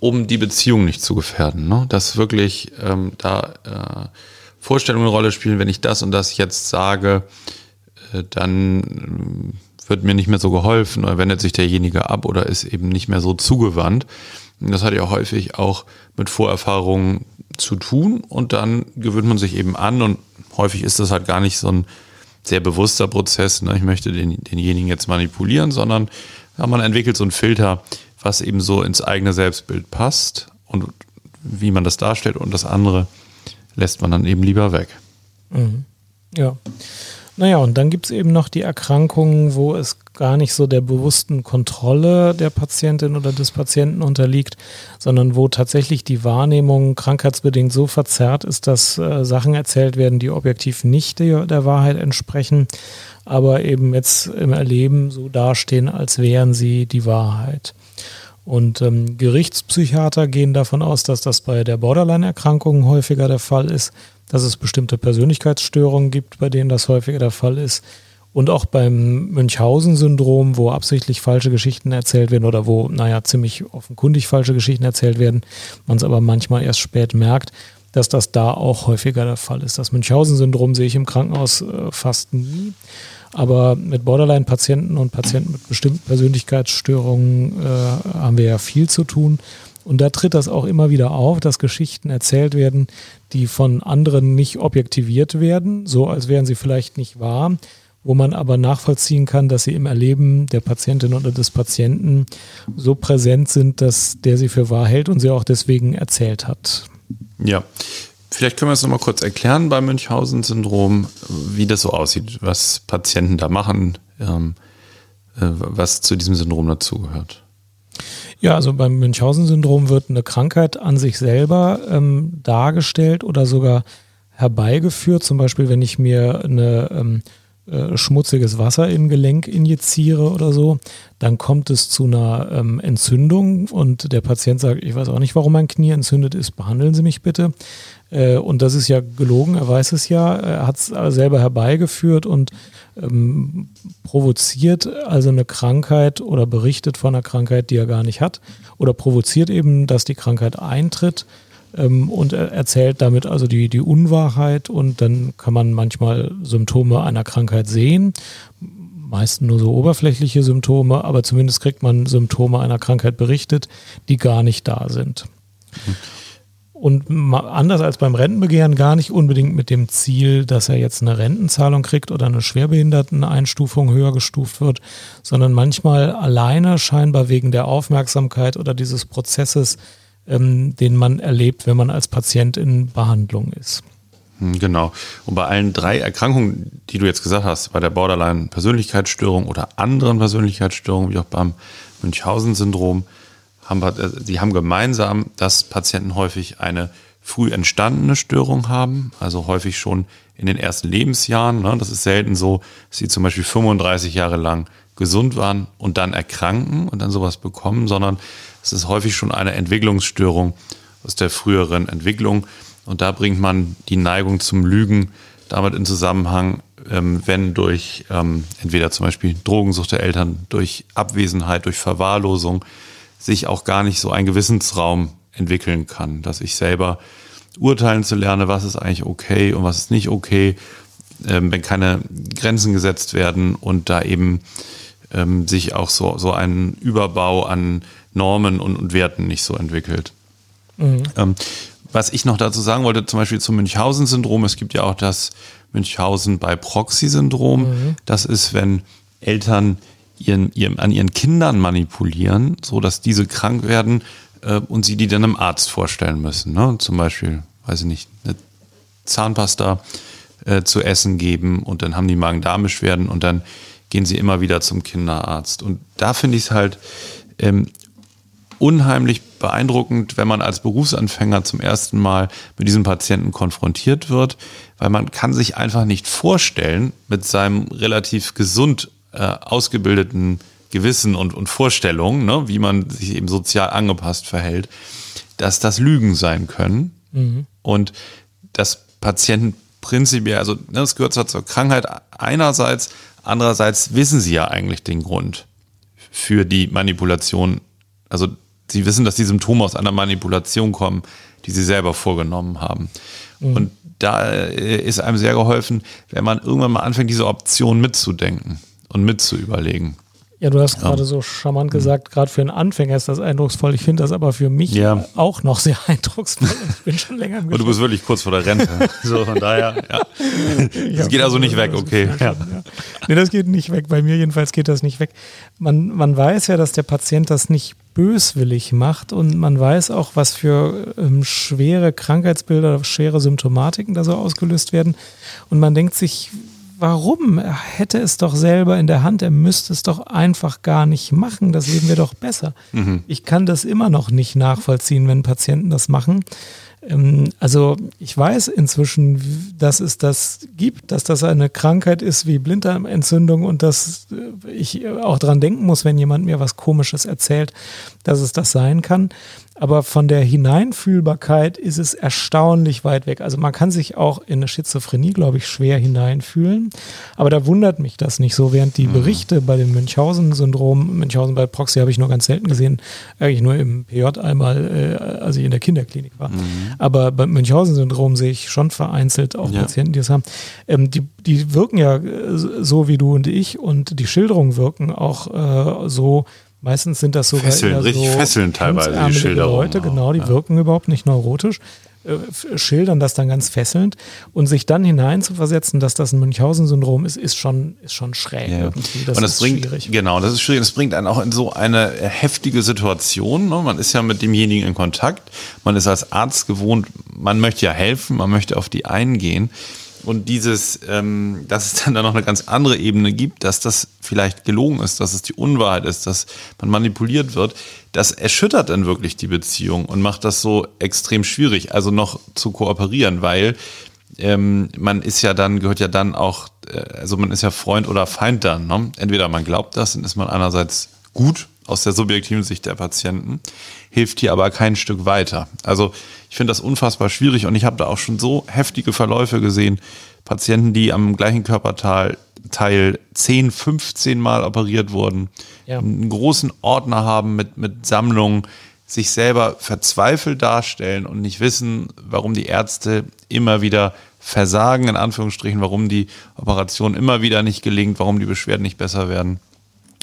um die Beziehung nicht zu gefährden. Ne? Dass wirklich ähm, da äh, Vorstellungen eine Rolle spielen, wenn ich das und das jetzt sage, äh, dann äh, wird mir nicht mehr so geholfen oder wendet sich derjenige ab oder ist eben nicht mehr so zugewandt. Und das hat ja häufig auch mit Vorerfahrungen zu tun und dann gewöhnt man sich eben an und häufig ist das halt gar nicht so ein sehr bewusster Prozess, ne? ich möchte den, denjenigen jetzt manipulieren, sondern ja, man entwickelt so einen Filter, was eben so ins eigene Selbstbild passt und wie man das darstellt und das andere lässt man dann eben lieber weg. Mhm. Ja. Naja, und dann gibt es eben noch die Erkrankungen, wo es gar nicht so der bewussten Kontrolle der Patientin oder des Patienten unterliegt, sondern wo tatsächlich die Wahrnehmung krankheitsbedingt so verzerrt ist, dass äh, Sachen erzählt werden, die objektiv nicht der, der Wahrheit entsprechen, aber eben jetzt im Erleben so dastehen, als wären sie die Wahrheit. Und ähm, Gerichtspsychiater gehen davon aus, dass das bei der Borderline-Erkrankung häufiger der Fall ist dass es bestimmte Persönlichkeitsstörungen gibt, bei denen das häufiger der Fall ist. Und auch beim Münchhausen-Syndrom, wo absichtlich falsche Geschichten erzählt werden oder wo, naja, ziemlich offenkundig falsche Geschichten erzählt werden, man es aber manchmal erst spät merkt, dass das da auch häufiger der Fall ist. Das Münchhausen-Syndrom sehe ich im Krankenhaus äh, fast nie. Aber mit Borderline-Patienten und Patienten mit bestimmten Persönlichkeitsstörungen äh, haben wir ja viel zu tun. Und da tritt das auch immer wieder auf, dass Geschichten erzählt werden, die von anderen nicht objektiviert werden, so als wären sie vielleicht nicht wahr, wo man aber nachvollziehen kann, dass sie im Erleben der Patientin oder des Patienten so präsent sind, dass der sie für wahr hält und sie auch deswegen erzählt hat. Ja. Vielleicht können wir es nochmal kurz erklären beim Münchhausen-Syndrom, wie das so aussieht, was Patienten da machen, ähm, äh, was zu diesem Syndrom dazugehört. Ja, also beim Münchhausen-Syndrom wird eine Krankheit an sich selber ähm, dargestellt oder sogar herbeigeführt. Zum Beispiel, wenn ich mir eine ähm, äh, schmutziges Wasser in Gelenk injiziere oder so, dann kommt es zu einer ähm, Entzündung und der Patient sagt, ich weiß auch nicht, warum mein Knie entzündet ist, behandeln Sie mich bitte. Äh, und das ist ja gelogen, er weiß es ja, er hat es selber herbeigeführt und ähm, provoziert also eine Krankheit oder berichtet von einer Krankheit, die er gar nicht hat oder provoziert eben, dass die Krankheit eintritt ähm, und er erzählt damit also die, die Unwahrheit und dann kann man manchmal Symptome einer Krankheit sehen, meistens nur so oberflächliche Symptome, aber zumindest kriegt man Symptome einer Krankheit berichtet, die gar nicht da sind. Und anders als beim Rentenbegehren gar nicht unbedingt mit dem Ziel, dass er jetzt eine Rentenzahlung kriegt oder eine Schwerbehinderteneinstufung höher gestuft wird, sondern manchmal alleine scheinbar wegen der Aufmerksamkeit oder dieses Prozesses, ähm, den man erlebt, wenn man als Patient in Behandlung ist. Hm, genau. Und bei allen drei Erkrankungen, die du jetzt gesagt hast, bei der Borderline-Persönlichkeitsstörung oder anderen Persönlichkeitsstörungen, wie auch beim Münchhausen-Syndrom, haben, sie haben gemeinsam, dass Patienten häufig eine früh entstandene Störung haben, also häufig schon in den ersten Lebensjahren. Ne? Das ist selten so, dass sie zum Beispiel 35 Jahre lang gesund waren und dann erkranken und dann sowas bekommen, sondern es ist häufig schon eine Entwicklungsstörung aus der früheren Entwicklung. Und da bringt man die Neigung zum Lügen damit in Zusammenhang, ähm, wenn durch ähm, entweder zum Beispiel Drogensucht der Eltern, durch Abwesenheit, durch Verwahrlosung, sich auch gar nicht so ein Gewissensraum entwickeln kann, dass ich selber urteilen zu lernen, was ist eigentlich okay und was ist nicht okay, ähm, wenn keine Grenzen gesetzt werden und da eben sich auch so, so ein Überbau an Normen und, und Werten nicht so entwickelt. Mhm. Ähm, was ich noch dazu sagen wollte, zum Beispiel zum Münchhausen-Syndrom, es gibt ja auch das Münchhausen bei Proxy-Syndrom. Mhm. Das ist, wenn Eltern ihren, ihren, an ihren Kindern manipulieren, so dass diese krank werden äh, und sie die dann einem Arzt vorstellen müssen. Ne? Zum Beispiel, weiß ich nicht, eine Zahnpasta äh, zu essen geben und dann haben die Magen-Darm-Beschwerden und dann gehen sie immer wieder zum Kinderarzt. Und da finde ich es halt ähm, unheimlich beeindruckend, wenn man als Berufsanfänger zum ersten Mal mit diesem Patienten konfrontiert wird, weil man kann sich einfach nicht vorstellen, mit seinem relativ gesund äh, ausgebildeten Gewissen und, und Vorstellungen, ne, wie man sich eben sozial angepasst verhält, dass das Lügen sein können mhm. und dass Patienten prinzipiell, also ne, das gehört zwar zur Krankheit einerseits, andererseits wissen sie ja eigentlich den Grund für die Manipulation. Also sie wissen, dass die Symptome aus einer Manipulation kommen, die sie selber vorgenommen haben. Mhm. Und da äh, ist einem sehr geholfen, wenn man irgendwann mal anfängt, diese Option mitzudenken und mitzuüberlegen. Ja, du hast gerade so charmant gesagt, gerade für einen Anfänger ist das eindrucksvoll. Ich finde das aber für mich ja. auch noch sehr *laughs* eindrucksvoll. Ich bin schon länger im Und du bist wirklich kurz vor der Rente. *laughs* so, von daher, ja. Das geht also nicht weg, okay. Ja. Ja. Nee, das geht nicht weg. Bei mir jedenfalls geht das nicht weg. Man, man weiß ja, dass der Patient das nicht böswillig macht und man weiß auch, was für ähm, schwere Krankheitsbilder, schwere Symptomatiken da so ausgelöst werden. Und man denkt sich, warum? Er hätte es doch selber in der Hand, er müsste es doch einfach gar nicht machen. Das Leben wäre doch besser. Mhm. Ich kann das immer noch nicht nachvollziehen, wenn Patienten das machen. Ähm, also ich weiß inzwischen, dass es das gibt, dass das eine Krankheit ist wie Blinddarmentzündung und dass äh, ich auch dran denken muss, wenn jemand mir was Komisches erzählt, dass es das sein kann aber von der Hineinfühlbarkeit ist es erstaunlich weit weg. Also man kann sich auch in eine Schizophrenie, glaube ich, schwer hineinfühlen. Aber da wundert mich das nicht so, während die mhm. Berichte bei dem Münchhausen-Syndrom, Münchhausen bei Proxy habe ich nur ganz selten gesehen, eigentlich nur im PJ einmal, äh, als ich in der Kinderklinik war. Mhm. Aber beim Münchhausen-Syndrom sehe ich schon vereinzelt auch ja. Patienten, die es haben. Ähm, die, die wirken ja äh, so wie du und ich und die Schilderungen wirken auch äh, so, Meistens sind das sogar fesseln, richtig so fesseln teilweise die Schilderungen. Leute, genau, die ja. wirken überhaupt nicht neurotisch, äh, schildern das dann ganz fesselnd und sich dann hineinzuversetzen, dass das ein Münchhausen-Syndrom ist, ist schon, ist schon schräg ja. irgendwie. Das und das bringt, schwierig. Genau, das ist schwierig. Das bringt einen auch in so eine heftige Situation. Ne? Man ist ja mit demjenigen in Kontakt. Man ist als Arzt gewohnt, man möchte ja helfen, man möchte auf die eingehen und dieses, ähm, dass es dann da noch eine ganz andere Ebene gibt, dass das vielleicht gelogen ist, dass es die Unwahrheit ist, dass man manipuliert wird, das erschüttert dann wirklich die Beziehung und macht das so extrem schwierig, also noch zu kooperieren, weil ähm, man ist ja dann, gehört ja dann auch, äh, also man ist ja Freund oder Feind dann. Ne? Entweder man glaubt das, dann ist man einerseits gut aus der subjektiven Sicht der Patienten, hilft hier aber kein Stück weiter. Also ich finde das unfassbar schwierig und ich habe da auch schon so heftige Verläufe gesehen. Patienten, die am gleichen Körperteil Teil 10, 15 Mal operiert wurden, ja. einen großen Ordner haben mit, mit Sammlungen, sich selber verzweifelt darstellen und nicht wissen, warum die Ärzte immer wieder versagen, in Anführungsstrichen, warum die Operation immer wieder nicht gelingt, warum die Beschwerden nicht besser werden.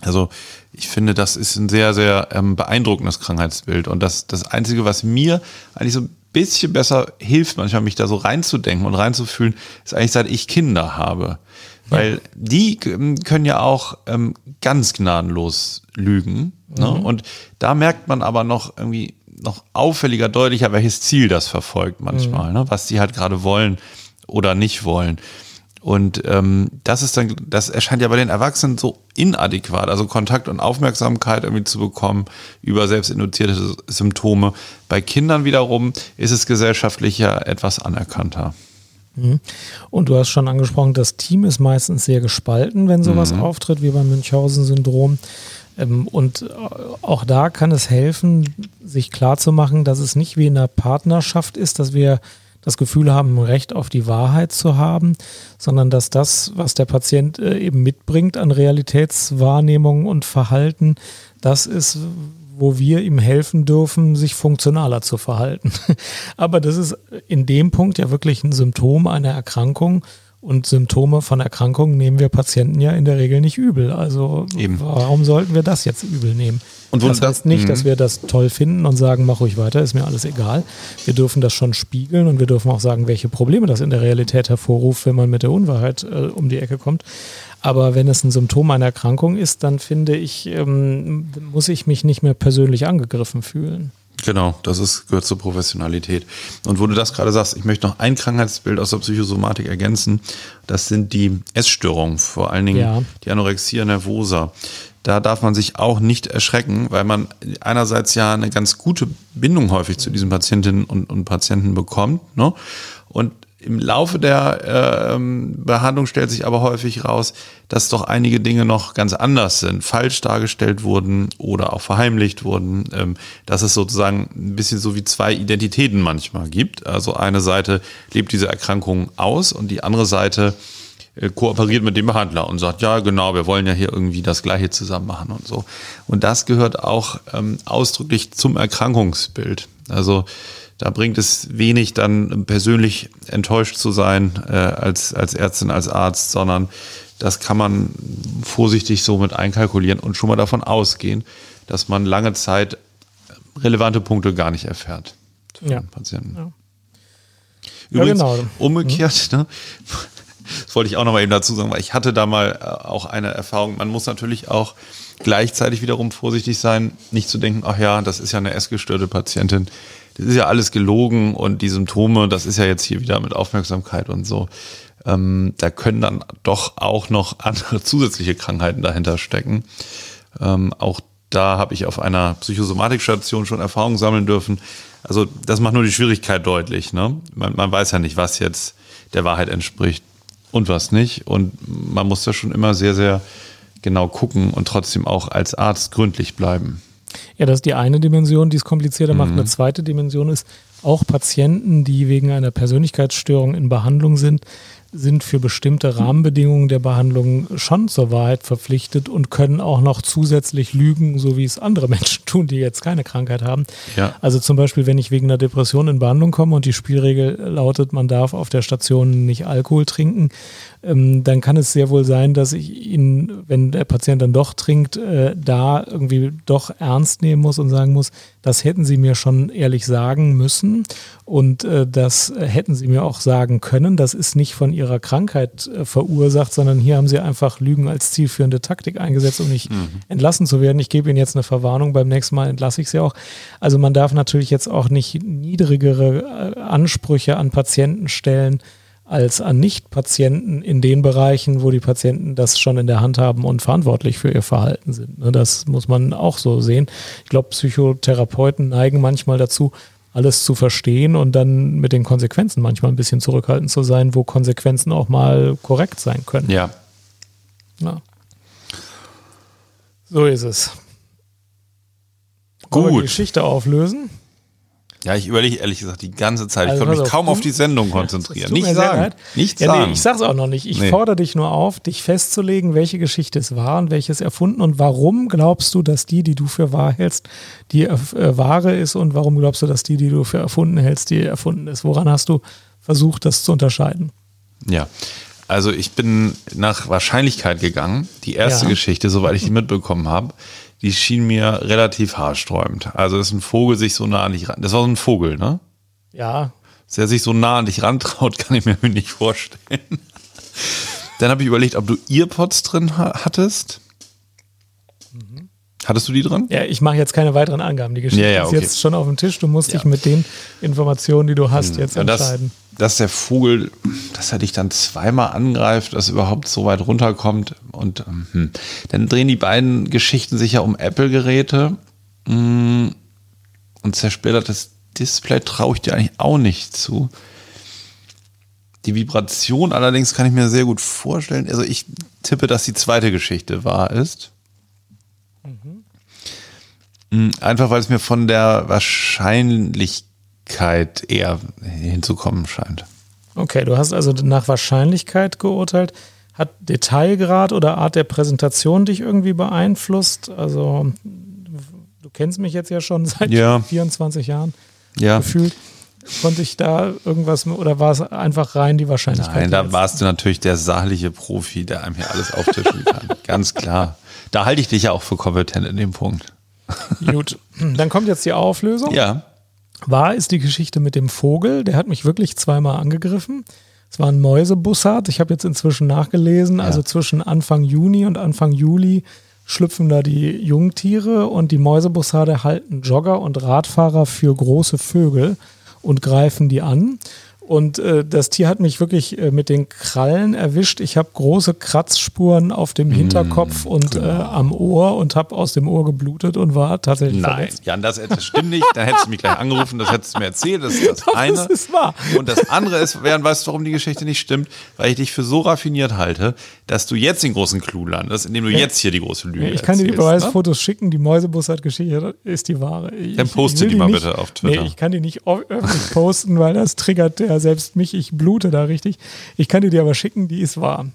Also ich finde, das ist ein sehr, sehr ähm, beeindruckendes Krankheitsbild. Und das, das Einzige, was mir eigentlich so ein bisschen besser hilft, manchmal mich da so reinzudenken und reinzufühlen, ist eigentlich, seit ich Kinder habe. Weil die ähm, können ja auch ähm, ganz gnadenlos lügen. Ne? Mhm. Und da merkt man aber noch irgendwie noch auffälliger, deutlicher, welches Ziel das verfolgt manchmal, mhm. ne? was die halt gerade wollen oder nicht wollen. Und ähm, das ist dann, das erscheint ja bei den Erwachsenen so inadäquat, also Kontakt und Aufmerksamkeit irgendwie zu bekommen über selbstinduzierte Symptome. Bei Kindern wiederum ist es gesellschaftlich ja etwas anerkannter. Mhm. Und du hast schon angesprochen, das Team ist meistens sehr gespalten, wenn sowas mhm. auftritt, wie beim Münchhausen-Syndrom. Ähm, und auch da kann es helfen, sich klarzumachen, dass es nicht wie in einer Partnerschaft ist, dass wir das Gefühl haben, Recht auf die Wahrheit zu haben, sondern dass das, was der Patient äh, eben mitbringt an Realitätswahrnehmung und Verhalten, das ist, wo wir ihm helfen dürfen, sich funktionaler zu verhalten. *laughs* Aber das ist in dem Punkt ja wirklich ein Symptom einer Erkrankung Und Symptome von Erkrankungen nehmen wir Patienten ja in der Regel nicht übel. Also Eben. warum sollten wir das jetzt übel nehmen? Und das heißt nicht, Mhm. dass wir das toll finden und sagen, mach ruhig weiter, ist mir alles egal. Wir dürfen das schon spiegeln und wir dürfen auch sagen, welche Probleme das in der Realität hervorruft, wenn man mit der Unwahrheit äh, um die Ecke kommt. Aber wenn es ein Symptom einer Erkrankung ist, dann finde ich, ähm, muss ich mich nicht mehr persönlich angegriffen fühlen. Genau, das ist, gehört zur Professionalität. Und wo du das gerade sagst, ich möchte noch ein Krankheitsbild aus der Psychosomatik ergänzen. Das sind die Essstörungen, vor allen Dingen Ja. die Anorexia nervosa. Da darf man sich auch nicht erschrecken, weil man einerseits ja eine ganz gute Bindung häufig zu diesen Patientinnen und, und Patienten bekommt. Ne? Und im Laufe der ähm, Behandlung stellt sich aber häufig raus, dass doch einige Dinge noch ganz anders sind, falsch dargestellt wurden oder auch verheimlicht wurden, ähm, dass es sozusagen ein bisschen so wie zwei Identitäten manchmal gibt. Also eine Seite lebt diese Erkrankung aus und die andere Seite äh, kooperiert mit dem Behandler und sagt, ja genau, wir wollen ja hier irgendwie das Gleiche zusammen machen und so. Und das gehört auch ähm, ausdrücklich zum Erkrankungsbild. Also da bringt es wenig, dann persönlich enttäuscht zu sein äh, als, als Ärztin, als Arzt, sondern das kann man vorsichtig so mit einkalkulieren und schon mal davon ausgehen, dass man lange Zeit relevante Punkte gar nicht erfährt Ja. Patienten. Ja. Übrigens, Ja, genau. umgekehrt, ne? das wollte ich auch noch mal eben dazu sagen, weil ich hatte da mal äh, auch eine Erfahrung. Man muss natürlich auch gleichzeitig wiederum vorsichtig sein, nicht zu denken, ach ja, das ist ja eine essgestörte Patientin. Das ist ja alles gelogen und die Symptome, das ist ja jetzt hier wieder mit Aufmerksamkeit und so. Ähm, da können dann doch auch noch andere *laughs* zusätzliche Krankheiten dahinter stecken. Ähm, auch da habe ich auf einer Psychosomatikstation schon Erfahrungen sammeln dürfen. Also das macht nur die Schwierigkeit deutlich. Ne? Man, man weiß ja nicht, was jetzt der Wahrheit entspricht und was nicht. Und man muss da schon immer sehr, sehr genau gucken und trotzdem auch als Arzt gründlich bleiben. Ja, das ist die eine Dimension, die es komplizierter macht. Mhm. Eine zweite Dimension ist, auch Patienten, die wegen einer Persönlichkeitsstörung in Behandlung sind, sind für bestimmte Rahmenbedingungen der Behandlung schon zur Wahrheit verpflichtet und können auch noch zusätzlich lügen, so wie es andere *laughs* Menschen tun, die jetzt keine Krankheit haben. Ja. Also zum Beispiel, wenn ich wegen einer Depression in Behandlung komme und die Spielregel lautet, man darf auf der Station nicht Alkohol trinken, ähm, dann kann es sehr wohl sein, dass ich ihn, wenn der Patient dann doch trinkt, äh, da irgendwie doch ernst nehmen muss und sagen muss, das hätten Sie mir schon ehrlich sagen müssen und äh, das hätten Sie mir auch sagen können. Das ist nicht von Ihrer Krankheit äh, verursacht, sondern hier haben Sie einfach Lügen als zielführende Taktik eingesetzt, um nicht entlassen zu werden. Ich gebe Ihnen jetzt eine Verwarnung, beim nächsten Mal entlasse ich Sie auch. Also man darf natürlich jetzt auch nicht niedrigere äh, Ansprüche an Patienten stellen, als an Nicht-Patienten in den Bereichen, wo die Patienten das schon in der Hand haben und verantwortlich für ihr Verhalten sind. Ne, Das muss man auch so sehen. Ich glaube, Psychotherapeuten neigen manchmal dazu, alles zu verstehen und dann mit den Konsequenzen manchmal ein bisschen zurückhaltend zu sein, wo Konsequenzen auch mal korrekt sein können. Ja. Ja. So ist es. Wollen wir die Gut. Geschichte auflösen. Ja, ich überlege ehrlich gesagt die ganze Zeit. Ich Also konnte pass mich auf, kaum auf die Sendung konzentrieren. Nicht sagen. leid. Nicht ja, sagen. Nee, ich sag's auch noch nicht. Ich Nee. fordere dich nur auf, dich festzulegen, welche Geschichte es war und welches erfunden und warum glaubst du, dass die, die du für wahr hältst, die äh, wahre ist und warum glaubst du, dass die, die du für erfunden hältst, die erfunden ist? Woran hast du versucht, das zu unterscheiden? Ja. Also ich bin nach Wahrscheinlichkeit gegangen. Die erste Ja. Geschichte, soweit ich die mitbekommen habe, die schien mir relativ haarsträubend. Also dass ein Vogel sich so nah an dich ran. Das war so ein Vogel, ne? Ja, Dass er sich so nah an dich rantraut, *laughs* kann ich mir nicht vorstellen. Dann habe ich überlegt, ob du Earpods drin ha hattest. Hattest du die drin? ja ich mache jetzt keine weiteren Angaben. Die Geschichte Ja, ja, ist okay. jetzt schon auf dem Tisch. Du musst dich Ja. mit den Informationen, die du hast, jetzt Ja, dass, entscheiden. dass der Vogel, dass er dich dann zweimal angreift, dass er überhaupt so weit runterkommt. Und ähm, hm. dann drehen die beiden Geschichten sich ja um Apple-Geräte. Mm, Und zersplittertes Display traue ich dir eigentlich auch nicht zu. Die Vibration allerdings kann ich mir sehr gut vorstellen. Also ich tippe, dass die zweite Geschichte wahr ist. Mm, Einfach weil es mir von der Wahrscheinlichkeit eher hinzukommen scheint. Okay, du hast also nach Wahrscheinlichkeit geurteilt. Hat Detailgrad oder Art der Präsentation dich irgendwie beeinflusst? Also, du kennst mich jetzt ja schon *laughs* seit Ja. 24 Jahren Ja, gefühlt. konnte ich da irgendwas oder war es einfach rein die Wahrscheinlichkeit? Nein, da warst du natürlich der sachliche Profi, der einem hier alles auftischen kann. *laughs* Ganz klar. Da halte ich dich ja auch für kompetent in dem Punkt. Gut, dann kommt jetzt die Auflösung. Ja. Wahr ist die Geschichte mit dem Vogel. Der hat mich wirklich zweimal angegriffen. Es war ein Mäusebussard. Ich habe jetzt inzwischen nachgelesen. Ja. Also zwischen Anfang Juni und Anfang Juli schlüpfen da die Jungtiere und die Mäusebussarde halten Jogger und Radfahrer für große Vögel und greifen die an. Und äh, das Tier hat mich wirklich äh, mit den Krallen erwischt. Ich habe große Kratzspuren auf dem Hinterkopf und äh, am Ohr und habe aus dem Ohr geblutet und war tatsächlich Nein, verletzt. Jan, das, das stimmt nicht. Dann hättest du mich gleich angerufen, das hättest du mir erzählt. Das ist das *laughs* Doch, eine. das ist wahr. Und das andere ist, Jan, weißt du, warum die Geschichte nicht stimmt? Weil ich dich für so raffiniert halte, dass du jetzt den großen Clou landest, indem du jetzt hier die große Lüge Ich kann dir die ne? Beweisfotos schicken. Die Mäusebussard-Geschichte ist die wahre. Ich, Dann poste will die mal nicht, bitte auf Twitter. Nee, ich kann die nicht öffentlich posten, weil das triggert ja selbst mich. Ich blute da richtig. Ich kann dir die aber schicken, die ist wahr.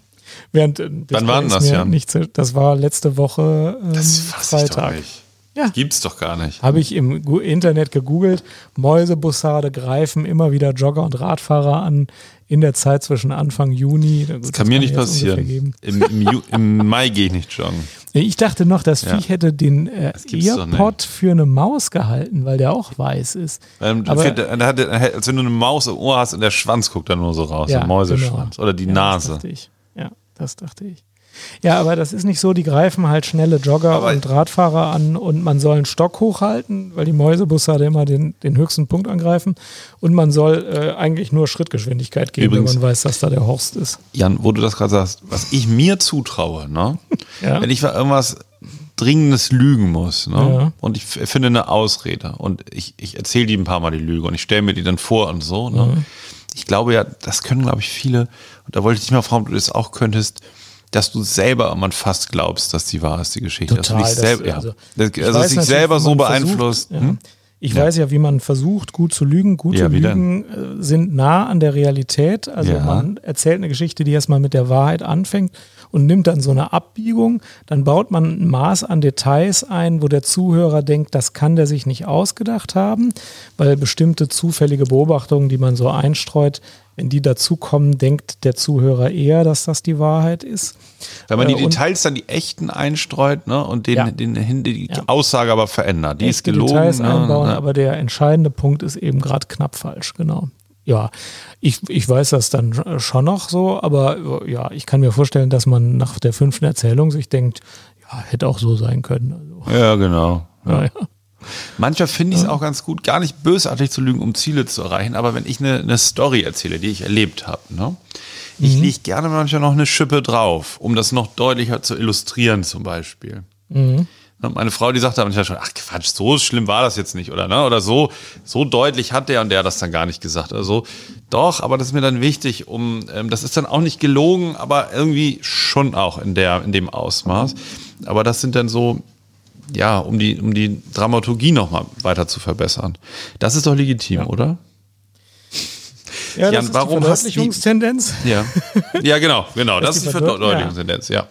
Während, äh, Wann war denn das, Jan? Nicht, das war letzte Woche ähm, Das ich Freitag. nicht. Ja. Gibt's doch gar nicht. Habe ich im Internet gegoogelt. Mäusebussarde greifen immer wieder Jogger und Radfahrer an in der Zeit zwischen Anfang Juni. Das Kann mir nicht passieren. Im, im, Ju- Im *laughs* Mai gehe ich nicht joggen. Ich dachte noch, das Ja. Viech hätte den äh, Earpod für eine Maus gehalten, weil der auch weiß ist. Ähm, Aber- für- da hat- als wenn du eine Maus im Ohr hast und der Schwanz guckt dann nur so raus, Ja, der Mäuseschwanz. genau. Oder die ja, Das Nase. dachte ich. Ja, das dachte ich. Ja, aber das ist nicht so, die greifen halt schnelle Jogger Aber- und Radfahrer an und man soll einen Stock hochhalten, weil die Mäusebussarde immer den, den höchsten Punkt angreifen und man soll äh, eigentlich nur Schrittgeschwindigkeit geben, Übrigens- wenn man weiß, dass da der Horst ist. Jan, wo du das gerade sagst, was ich mir zutraue, ne? *laughs* Ja. wenn ich irgendwas Dringendes lügen muss, ne? Ja. und ich finde eine Ausrede und ich, ich erzähle die ein paar Mal die Lüge und ich stelle mir die dann vor und so. Ne? Mhm. Ich glaube ja, das können, glaube ich, viele, und da wollte ich dich mal fragen, ob du das auch könntest, dass du selber man fast glaubst, dass die wahr ist, die Geschichte. Total, dass du dich das- selber, ja. also, Das- Ich also, weiß dass dich natürlich, selber so man versucht, beeinflusst. Ja. Hm? Ich Ja. weiß ja, wie man versucht, gut zu lügen. Gute Ja, Lügen äh, sind nah an der Realität. Also Ja. man erzählt eine Geschichte, die erstmal mit der Wahrheit anfängt und nimmt dann so eine Abbiegung. Dann baut man ein Maß an Details ein, wo der Zuhörer denkt, das kann der sich nicht ausgedacht haben, weil bestimmte zufällige Beobachtungen, die man so einstreut, wenn die dazukommen, denkt der Zuhörer eher, dass das die Wahrheit ist. Wenn man die Äh, und- Details dann die echten einstreut ne, und den, Ja. den, den, die Ja. Aussage aber verändert. Die ist echte gelogen. Details ne, einbauen, ne. aber der entscheidende Punkt ist eben gerade knapp falsch, genau. Ja, ich, ich weiß das dann schon noch so, aber ja, ich kann mir vorstellen, dass man nach der fünften Erzählung sich denkt, ja, hätte auch so sein können. Also, Ja, genau. Ja. ja. Manchmal finde ich es auch ganz gut, gar nicht bösartig zu lügen, um Ziele zu erreichen, aber wenn ich eine, eine Story erzähle, die ich erlebt habe, ne? ich Mhm. lege gerne manchmal noch eine Schippe drauf, um das noch deutlicher zu illustrieren zum Beispiel. Mhm. Ne, Meine Frau, die sagt da manchmal schon, ach Quatsch, so schlimm war das jetzt nicht, oder? Ne? Oder so, so deutlich hat der und der das dann gar nicht gesagt. Also doch, aber das ist mir dann wichtig, um, ähm, das ist dann auch nicht gelogen, aber irgendwie schon auch in der, in dem Ausmaß. Aber das sind dann so, ja, um die, um die Dramaturgie nochmal weiter zu verbessern. Das ist doch legitim, oder? Ja, das Jan, ist warum die Verdeutlichungstendenz. Ja. Ja, genau, genau. *laughs* Das, Das ist die die Verdeut- Verdeutlichungstendenz, ja.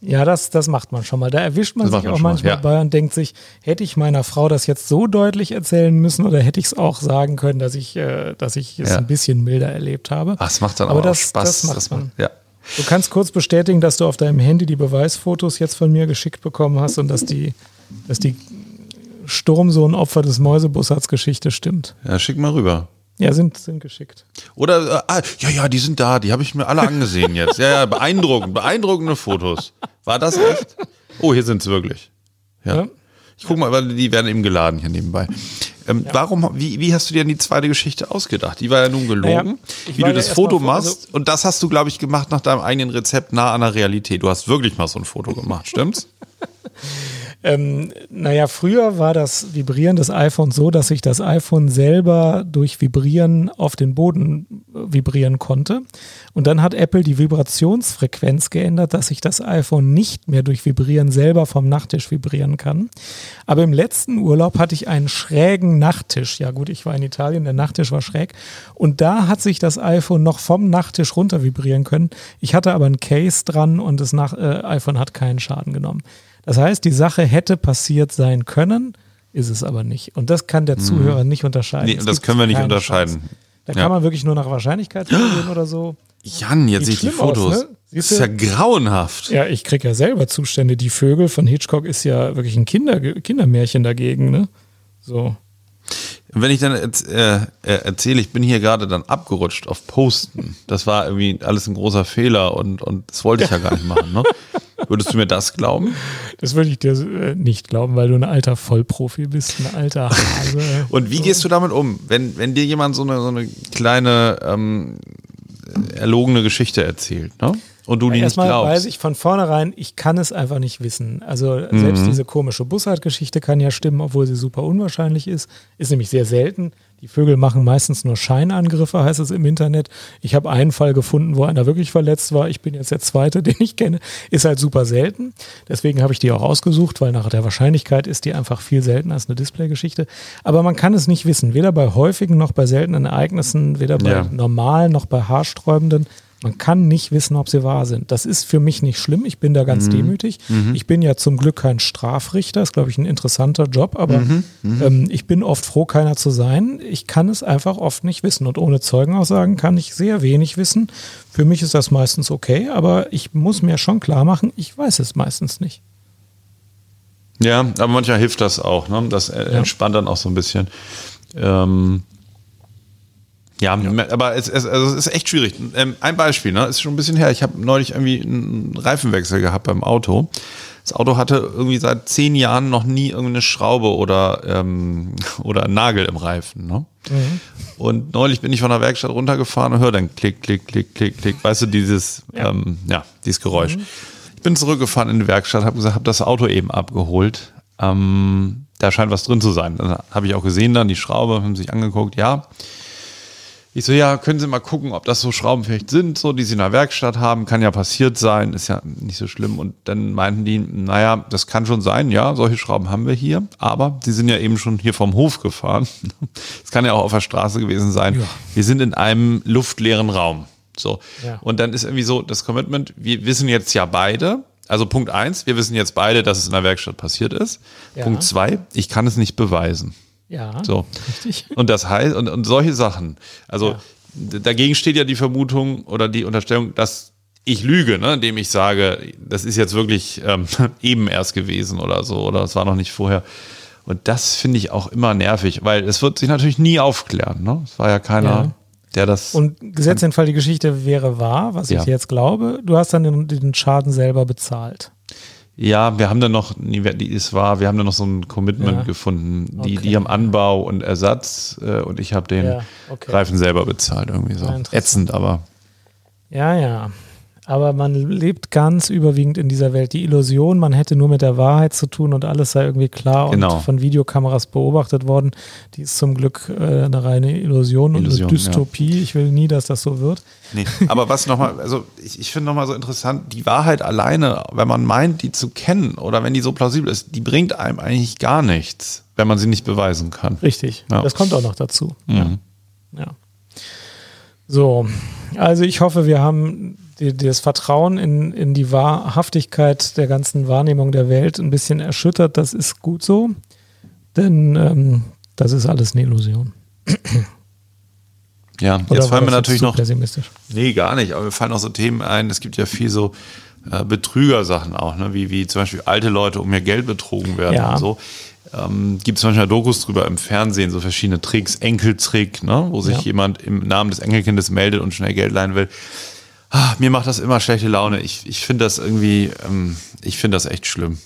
Ja, das, das macht man schon mal. Da erwischt man Das sich man auch schon mal, manchmal ja. bei und denkt sich, hätte ich meiner Frau das jetzt so deutlich erzählen müssen oder hätte ich es auch sagen können, dass ich, äh, dass ich es Ja. ein bisschen milder erlebt habe. Ach, das macht dann Aber aber, das- auch Spaß. das macht man. ja. Du kannst kurz bestätigen, dass du auf deinem Handy die Beweisfotos jetzt von mir geschickt bekommen hast und dass die, dass die Sturmsohn Opfer des Mäusebussards Geschichte stimmt. ja, schick mal rüber. Ja, sind, sind geschickt. Oder, äh, ah, ja, ja, die sind da, die habe ich mir alle angesehen jetzt. Ja, ja, beeindruckend, beeindruckende Fotos. War das echt? Oh, hier sind es wirklich. Ja. Ja. Ich guck mal, weil die werden eben geladen hier nebenbei. Ähm, Warum, wie, wie hast du dir denn die zweite Geschichte ausgedacht? Die war ja nun gelogen. Naja, wie du ja das erst Foto machst, und das hast du, glaube ich, gemacht nach deinem eigenen Rezept nah an der Realität. Du hast wirklich mal so ein Foto gemacht, stimmt's? *laughs* Ähm, naja, früher war das Vibrieren des iPhones so, dass sich das iPhone selber durch Vibrieren auf den Boden äh, vibrieren konnte. Und dann hat Apple die Vibrationsfrequenz geändert, dass sich das iPhone nicht mehr durch Vibrieren selber vom Nachttisch vibrieren kann. Aber im letzten Urlaub hatte ich einen schrägen Nachttisch. Ja gut, ich war in Italien, der Nachttisch war schräg. Und da hat sich das iPhone noch vom Nachttisch runter vibrieren können. Ich hatte aber ein Case dran und das äh, iPhone hat keinen Schaden genommen. Das heißt, die Sache hätte passiert sein können, ist es aber nicht. Und das kann der Zuhörer nicht unterscheiden. Nee, das können wir nicht unterscheiden. Chance. Da Ja. kann man wirklich nur nach Wahrscheinlichkeit vorgehen oder so. Jan, jetzt sehe ich die schlimm aus, Fotos. ne? Das ist ja grauenhaft. Ja, ich kriege ja selber Zustände. Die Vögel von Hitchcock ist ja wirklich ein Kinder, Kindermärchen dagegen, ne? So. Wenn ich dann äh, äh, erzähle, ich bin hier gerade dann abgerutscht auf Posten, das war irgendwie alles ein großer Fehler und, und das wollte ich ja gar nicht *laughs* machen. Ne? Würdest du mir das glauben? Das würde ich dir äh, nicht glauben, weil du ein alter Vollprofi bist, ein alter Hase. *laughs* Und wie gehst du damit um, wenn, wenn dir jemand so eine, so eine kleine ähm, erlogene Geschichte erzählt ne? und du die nicht Erstmal glaubst? weiß ich von vornherein, ich kann es einfach nicht wissen. Also selbst diese komische Bussard-Geschichte kann ja stimmen, obwohl sie super unwahrscheinlich ist. Ist nämlich sehr selten. Die Vögel machen meistens nur Scheinangriffe, heißt es im Internet. Ich habe einen Fall gefunden, wo einer wirklich verletzt war. Ich bin jetzt der zweite, *laughs* den ich kenne. Ist halt super selten. Deswegen habe ich die auch ausgesucht, weil nach der Wahrscheinlichkeit ist die einfach viel seltener als eine Display-Geschichte. Aber man kann es nicht wissen. Weder bei häufigen noch bei seltenen Ereignissen, weder bei Ja. normalen noch bei haarsträubenden. Man kann nicht wissen, ob sie wahr sind. Das ist für mich nicht schlimm. Ich bin da ganz demütig. Ich bin ja zum Glück kein Strafrichter. Ist, glaube ich, ein interessanter Job. Aber ähm, ich bin oft froh, keiner zu sein. Ich kann es einfach oft nicht wissen. Und ohne Zeugenaussagen kann ich sehr wenig wissen. Für mich ist das meistens okay. Aber ich muss mir schon klar machen, ich weiß es meistens nicht. Ja, aber manchmal hilft das auch. Ne? Das äh, entspannt dann auch so ein bisschen. Ähm, ja, aber es, es, also es ist echt schwierig. Ähm, ein Beispiel, ne? ist schon ein bisschen her. Ich habe neulich irgendwie einen Reifenwechsel gehabt beim Auto. Das Auto hatte irgendwie seit zehn Jahren noch nie irgendeine Schraube oder, ähm, *laughs* oder einen Nagel im Reifen. Ne? Und neulich bin ich von der Werkstatt runtergefahren und höre dann klick, klick, klick, klick, klick. Weißt du, dieses, ja, ähm, ja dieses Geräusch. Ich bin zurückgefahren in die Werkstatt, habe gesagt, habe das Auto eben abgeholt. Ähm, da scheint was drin zu sein. Dann habe ich auch gesehen, dann die Schraube, haben sich angeguckt, ja. Ich so, ja, können Sie mal gucken, ob das so Schrauben vielleicht sind, so, die Sie in der Werkstatt haben. Kann ja passiert sein, ist ja nicht so schlimm. Und dann meinten die, naja, das kann schon sein, ja, solche Schrauben haben wir hier. Aber Sie sind ja eben schon hier vom Hof gefahren. *laughs* Es kann ja auch auf der Straße gewesen sein. Ja. Wir sind in einem luftleeren Raum. So. Ja. Und dann ist irgendwie so das Commitment, wir wissen jetzt ja beide, also Punkt eins, wir wissen jetzt beide, dass es in der Werkstatt passiert ist. Ja. Punkt zwei, ich kann es nicht beweisen. Ja, So. richtig. Und das heißt, und, und solche Sachen. Also Ja. dagegen steht ja die Vermutung oder die Unterstellung, dass ich lüge, ne, indem ich sage, das ist jetzt wirklich ähm, *laughs* eben erst gewesen oder so, oder es war noch nicht vorher. Und das finde ich auch immer nervig, weil es wird sich natürlich nie aufklären. Ne? Es war ja keiner, Ja. der das. Und gesetzt den Fall, die Geschichte wäre wahr, was Ja. ich jetzt glaube, du hast dann den, den Schaden selber bezahlt. Ja, wir haben dann noch, ist wahr, wir haben dann noch so ein Commitment Ja. gefunden. Die, Okay. die haben Anbau und Ersatz äh, und ich habe den Ja, okay. Reifen selber bezahlt irgendwie so. Ätzend, aber Ja, ja. Aber man lebt ganz überwiegend in dieser Welt. Die Illusion, man hätte nur mit der Wahrheit zu tun und alles sei irgendwie klar Genau. und von Videokameras beobachtet worden, die ist zum Glück äh, eine reine Illusion, Illusion, und eine Dystopie. Ich will nie, dass das so wird. Nee, aber was nochmal, also ich, ich finde nochmal so interessant, die Wahrheit alleine, wenn man meint, die zu kennen oder wenn die so plausibel ist, die bringt einem eigentlich gar nichts, wenn man sie nicht beweisen kann. Richtig. Ja. Das kommt auch noch dazu. Mhm. Ja. So, also ich hoffe, wir haben die, das Vertrauen in, in die Wahrhaftigkeit der ganzen Wahrnehmung der Welt ein bisschen erschüttert. Das ist gut so, denn ähm, das ist alles eine Illusion. *clears throat* Ja, jetzt fallen mir natürlich noch, pessimistisch. nee, gar nicht, aber mir fallen auch so Themen ein, es gibt ja viel so äh, Betrügersachen auch, ne? wie, wie zum Beispiel alte Leute um ihr Geld betrogen werden Ja. und so. Ähm, gibt es manchmal Dokus drüber im Fernsehen, so verschiedene Tricks, Enkeltrick, ne? wo sich Ja. jemand im Namen des Enkelkindes meldet und schnell Geld leihen will. Ah, mir macht das immer schlechte Laune. Ich, ich finde das irgendwie, ähm, ich finde das echt schlimm.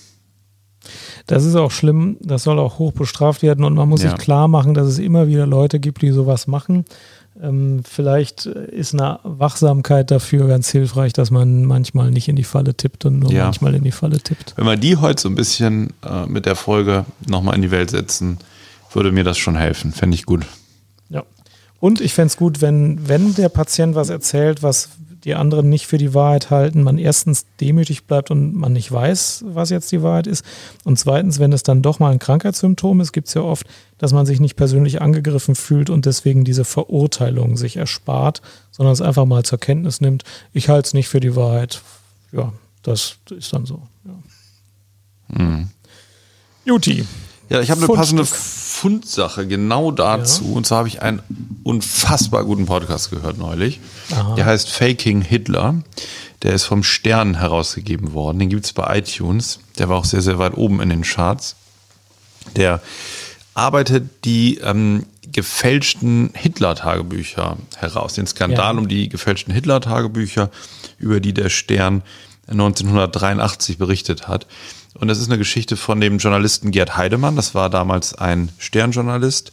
Das ist auch schlimm, das soll auch hoch bestraft werden und man muss Ja. sich klar machen, dass es immer wieder Leute gibt, die sowas machen. Ähm, vielleicht ist eine Wachsamkeit dafür ganz hilfreich, dass man manchmal nicht in die Falle tippt und nur Ja. manchmal in die Falle tippt. Wenn wir die heute so ein bisschen äh, mit der Folge nochmal in die Welt setzen, würde mir das schon helfen. Fände ich gut. Ja. Und ich fände es gut, wenn, wenn der Patient was erzählt, was die anderen nicht für die Wahrheit halten, man erstens demütig bleibt und man nicht weiß, was jetzt die Wahrheit ist. Und zweitens, wenn es dann doch mal ein Krankheitssymptom ist, gibt es ja oft, dass man sich nicht persönlich angegriffen fühlt und deswegen diese Verurteilung sich erspart, sondern es einfach mal zur Kenntnis nimmt. Ich halte es nicht für die Wahrheit. Ja, das ist dann so. Ja. Juti. Ja, ich habe eine passende Fundsache genau dazu. Ja. Und zwar habe ich einen unfassbar guten Podcast gehört neulich. Aha. Der heißt Faking Hitler. Der ist vom Stern herausgegeben worden. Den gibt es bei iTunes. Der war auch sehr, sehr weit oben in den Charts. Der arbeitet die ähm, gefälschten Hitler-Tagebücher heraus. Den Skandal ja. um die gefälschten Hitler-Tagebücher, über die der Stern 1983 berichtet hat. Und das ist eine Geschichte von dem Journalisten Gerd Heidemann, das war damals ein Sternjournalist,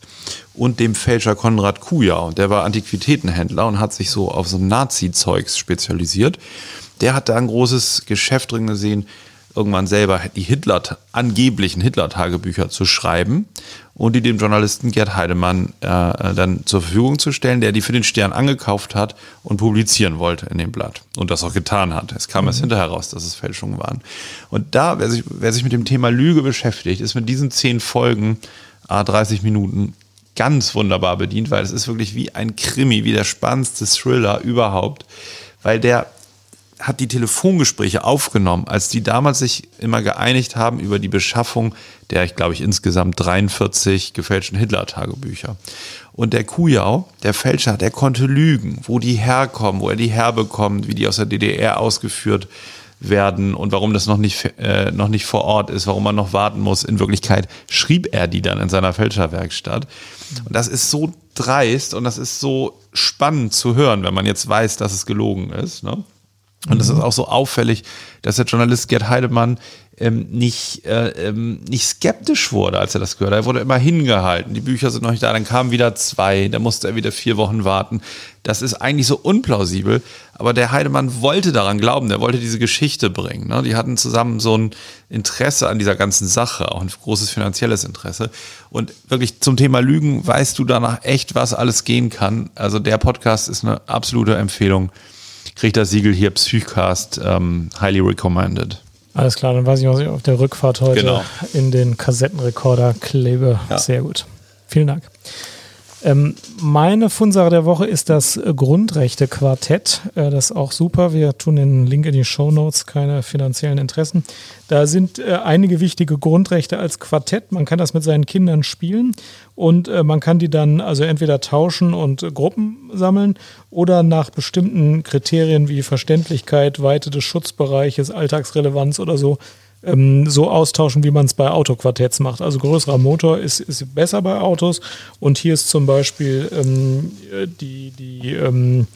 und dem Fälscher Konrad Kujau. Der war Antiquitätenhändler und hat sich so auf so Nazi-Zeugs spezialisiert. Der hat da ein großes Geschäft drin gesehen, irgendwann selber die Hitler, angeblichen Hitler-Tagebücher zu schreiben und die dem Journalisten Gerd Heidemann äh, dann zur Verfügung zu stellen, der die für den Stern angekauft hat und publizieren wollte in dem Blatt. Und das auch getan hat. Es kam mhm. erst hinterher raus, dass es Fälschungen waren. Und da, wer sich, wer sich mit dem Thema Lüge beschäftigt, ist mit diesen zehn Folgen, a 30 Minuten, ganz wunderbar bedient, weil es ist wirklich wie ein Krimi, wie der spannendste Thriller überhaupt, weil der hat die Telefongespräche aufgenommen, als die damals sich immer geeinigt haben über die Beschaffung der, ich glaube ich, insgesamt 43 gefälschten Hitler-Tagebücher. Und der Kujau, der Fälscher, der konnte lügen, wo die herkommen, wo er die herbekommt, wie die aus der DDR ausgeführt werden und warum das noch nicht, äh, noch nicht vor Ort ist, warum man noch warten muss. In Wirklichkeit schrieb er die dann in seiner Fälscherwerkstatt. Und das ist so dreist und das ist so spannend zu hören, wenn man jetzt weiß, dass es gelogen ist. Ne? Und es mhm. ist auch so auffällig, dass der Journalist Gerd Heidemann ähm, nicht, äh, ähm, nicht skeptisch wurde, als er das gehört hat. Er wurde immer hingehalten. Die Bücher sind noch nicht da, dann kamen wieder zwei, da musste er wieder vier Wochen warten. Das ist eigentlich so unplausibel. Aber der Heidemann wollte daran glauben, der wollte diese Geschichte bringen. Ne? Die hatten zusammen so ein Interesse an dieser ganzen Sache, auch ein großes finanzielles Interesse. Und wirklich zum Thema Lügen weißt du danach echt, was alles gehen kann. Also der Podcast ist eine absolute Empfehlung kriegt das Siegel hier Psychcast ähm, highly recommended. Alles klar, dann weiß ich, was ich auf der Rückfahrt heute genau. in den Kassettenrekorder klebe. Ja. Sehr gut. Vielen Dank. Ähm, meine Fundsache der Woche ist das Grundrechte-Quartett. Äh, das ist auch super. Wir tun den Link in die Show Notes, keine finanziellen Interessen. Da sind äh, einige wichtige Grundrechte als Quartett. Man kann das mit seinen Kindern spielen und äh, man kann die dann also entweder tauschen und äh, Gruppen sammeln oder nach bestimmten Kriterien wie Verständlichkeit, Weite des Schutzbereiches, Alltagsrelevanz oder so ähm, so austauschen, wie man es bei Autoquartetts macht. Also größerer Motor ist, ist besser bei Autos und hier ist zum Beispiel ähm, die, die, ähm,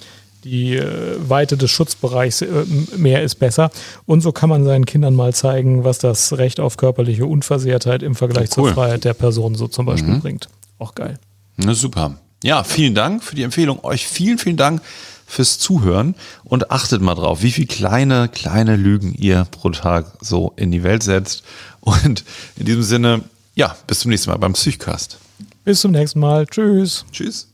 die äh, Weite des Schutzbereichs äh, mehr ist besser. Und so kann man seinen Kindern mal zeigen, was das Recht auf körperliche Unversehrtheit im Vergleich cool. zur Freiheit der Person so zum Beispiel mhm. bringt. Auch geil. Na super. Ja, vielen Dank für die Empfehlung. Euch vielen, vielen Dank fürs Zuhören und achtet mal drauf, wie viele kleine, kleine Lügen ihr pro Tag so in die Welt setzt. Und in diesem Sinne, ja, bis zum nächsten Mal beim Psychcast. Bis zum nächsten Mal. Tschüss. Tschüss.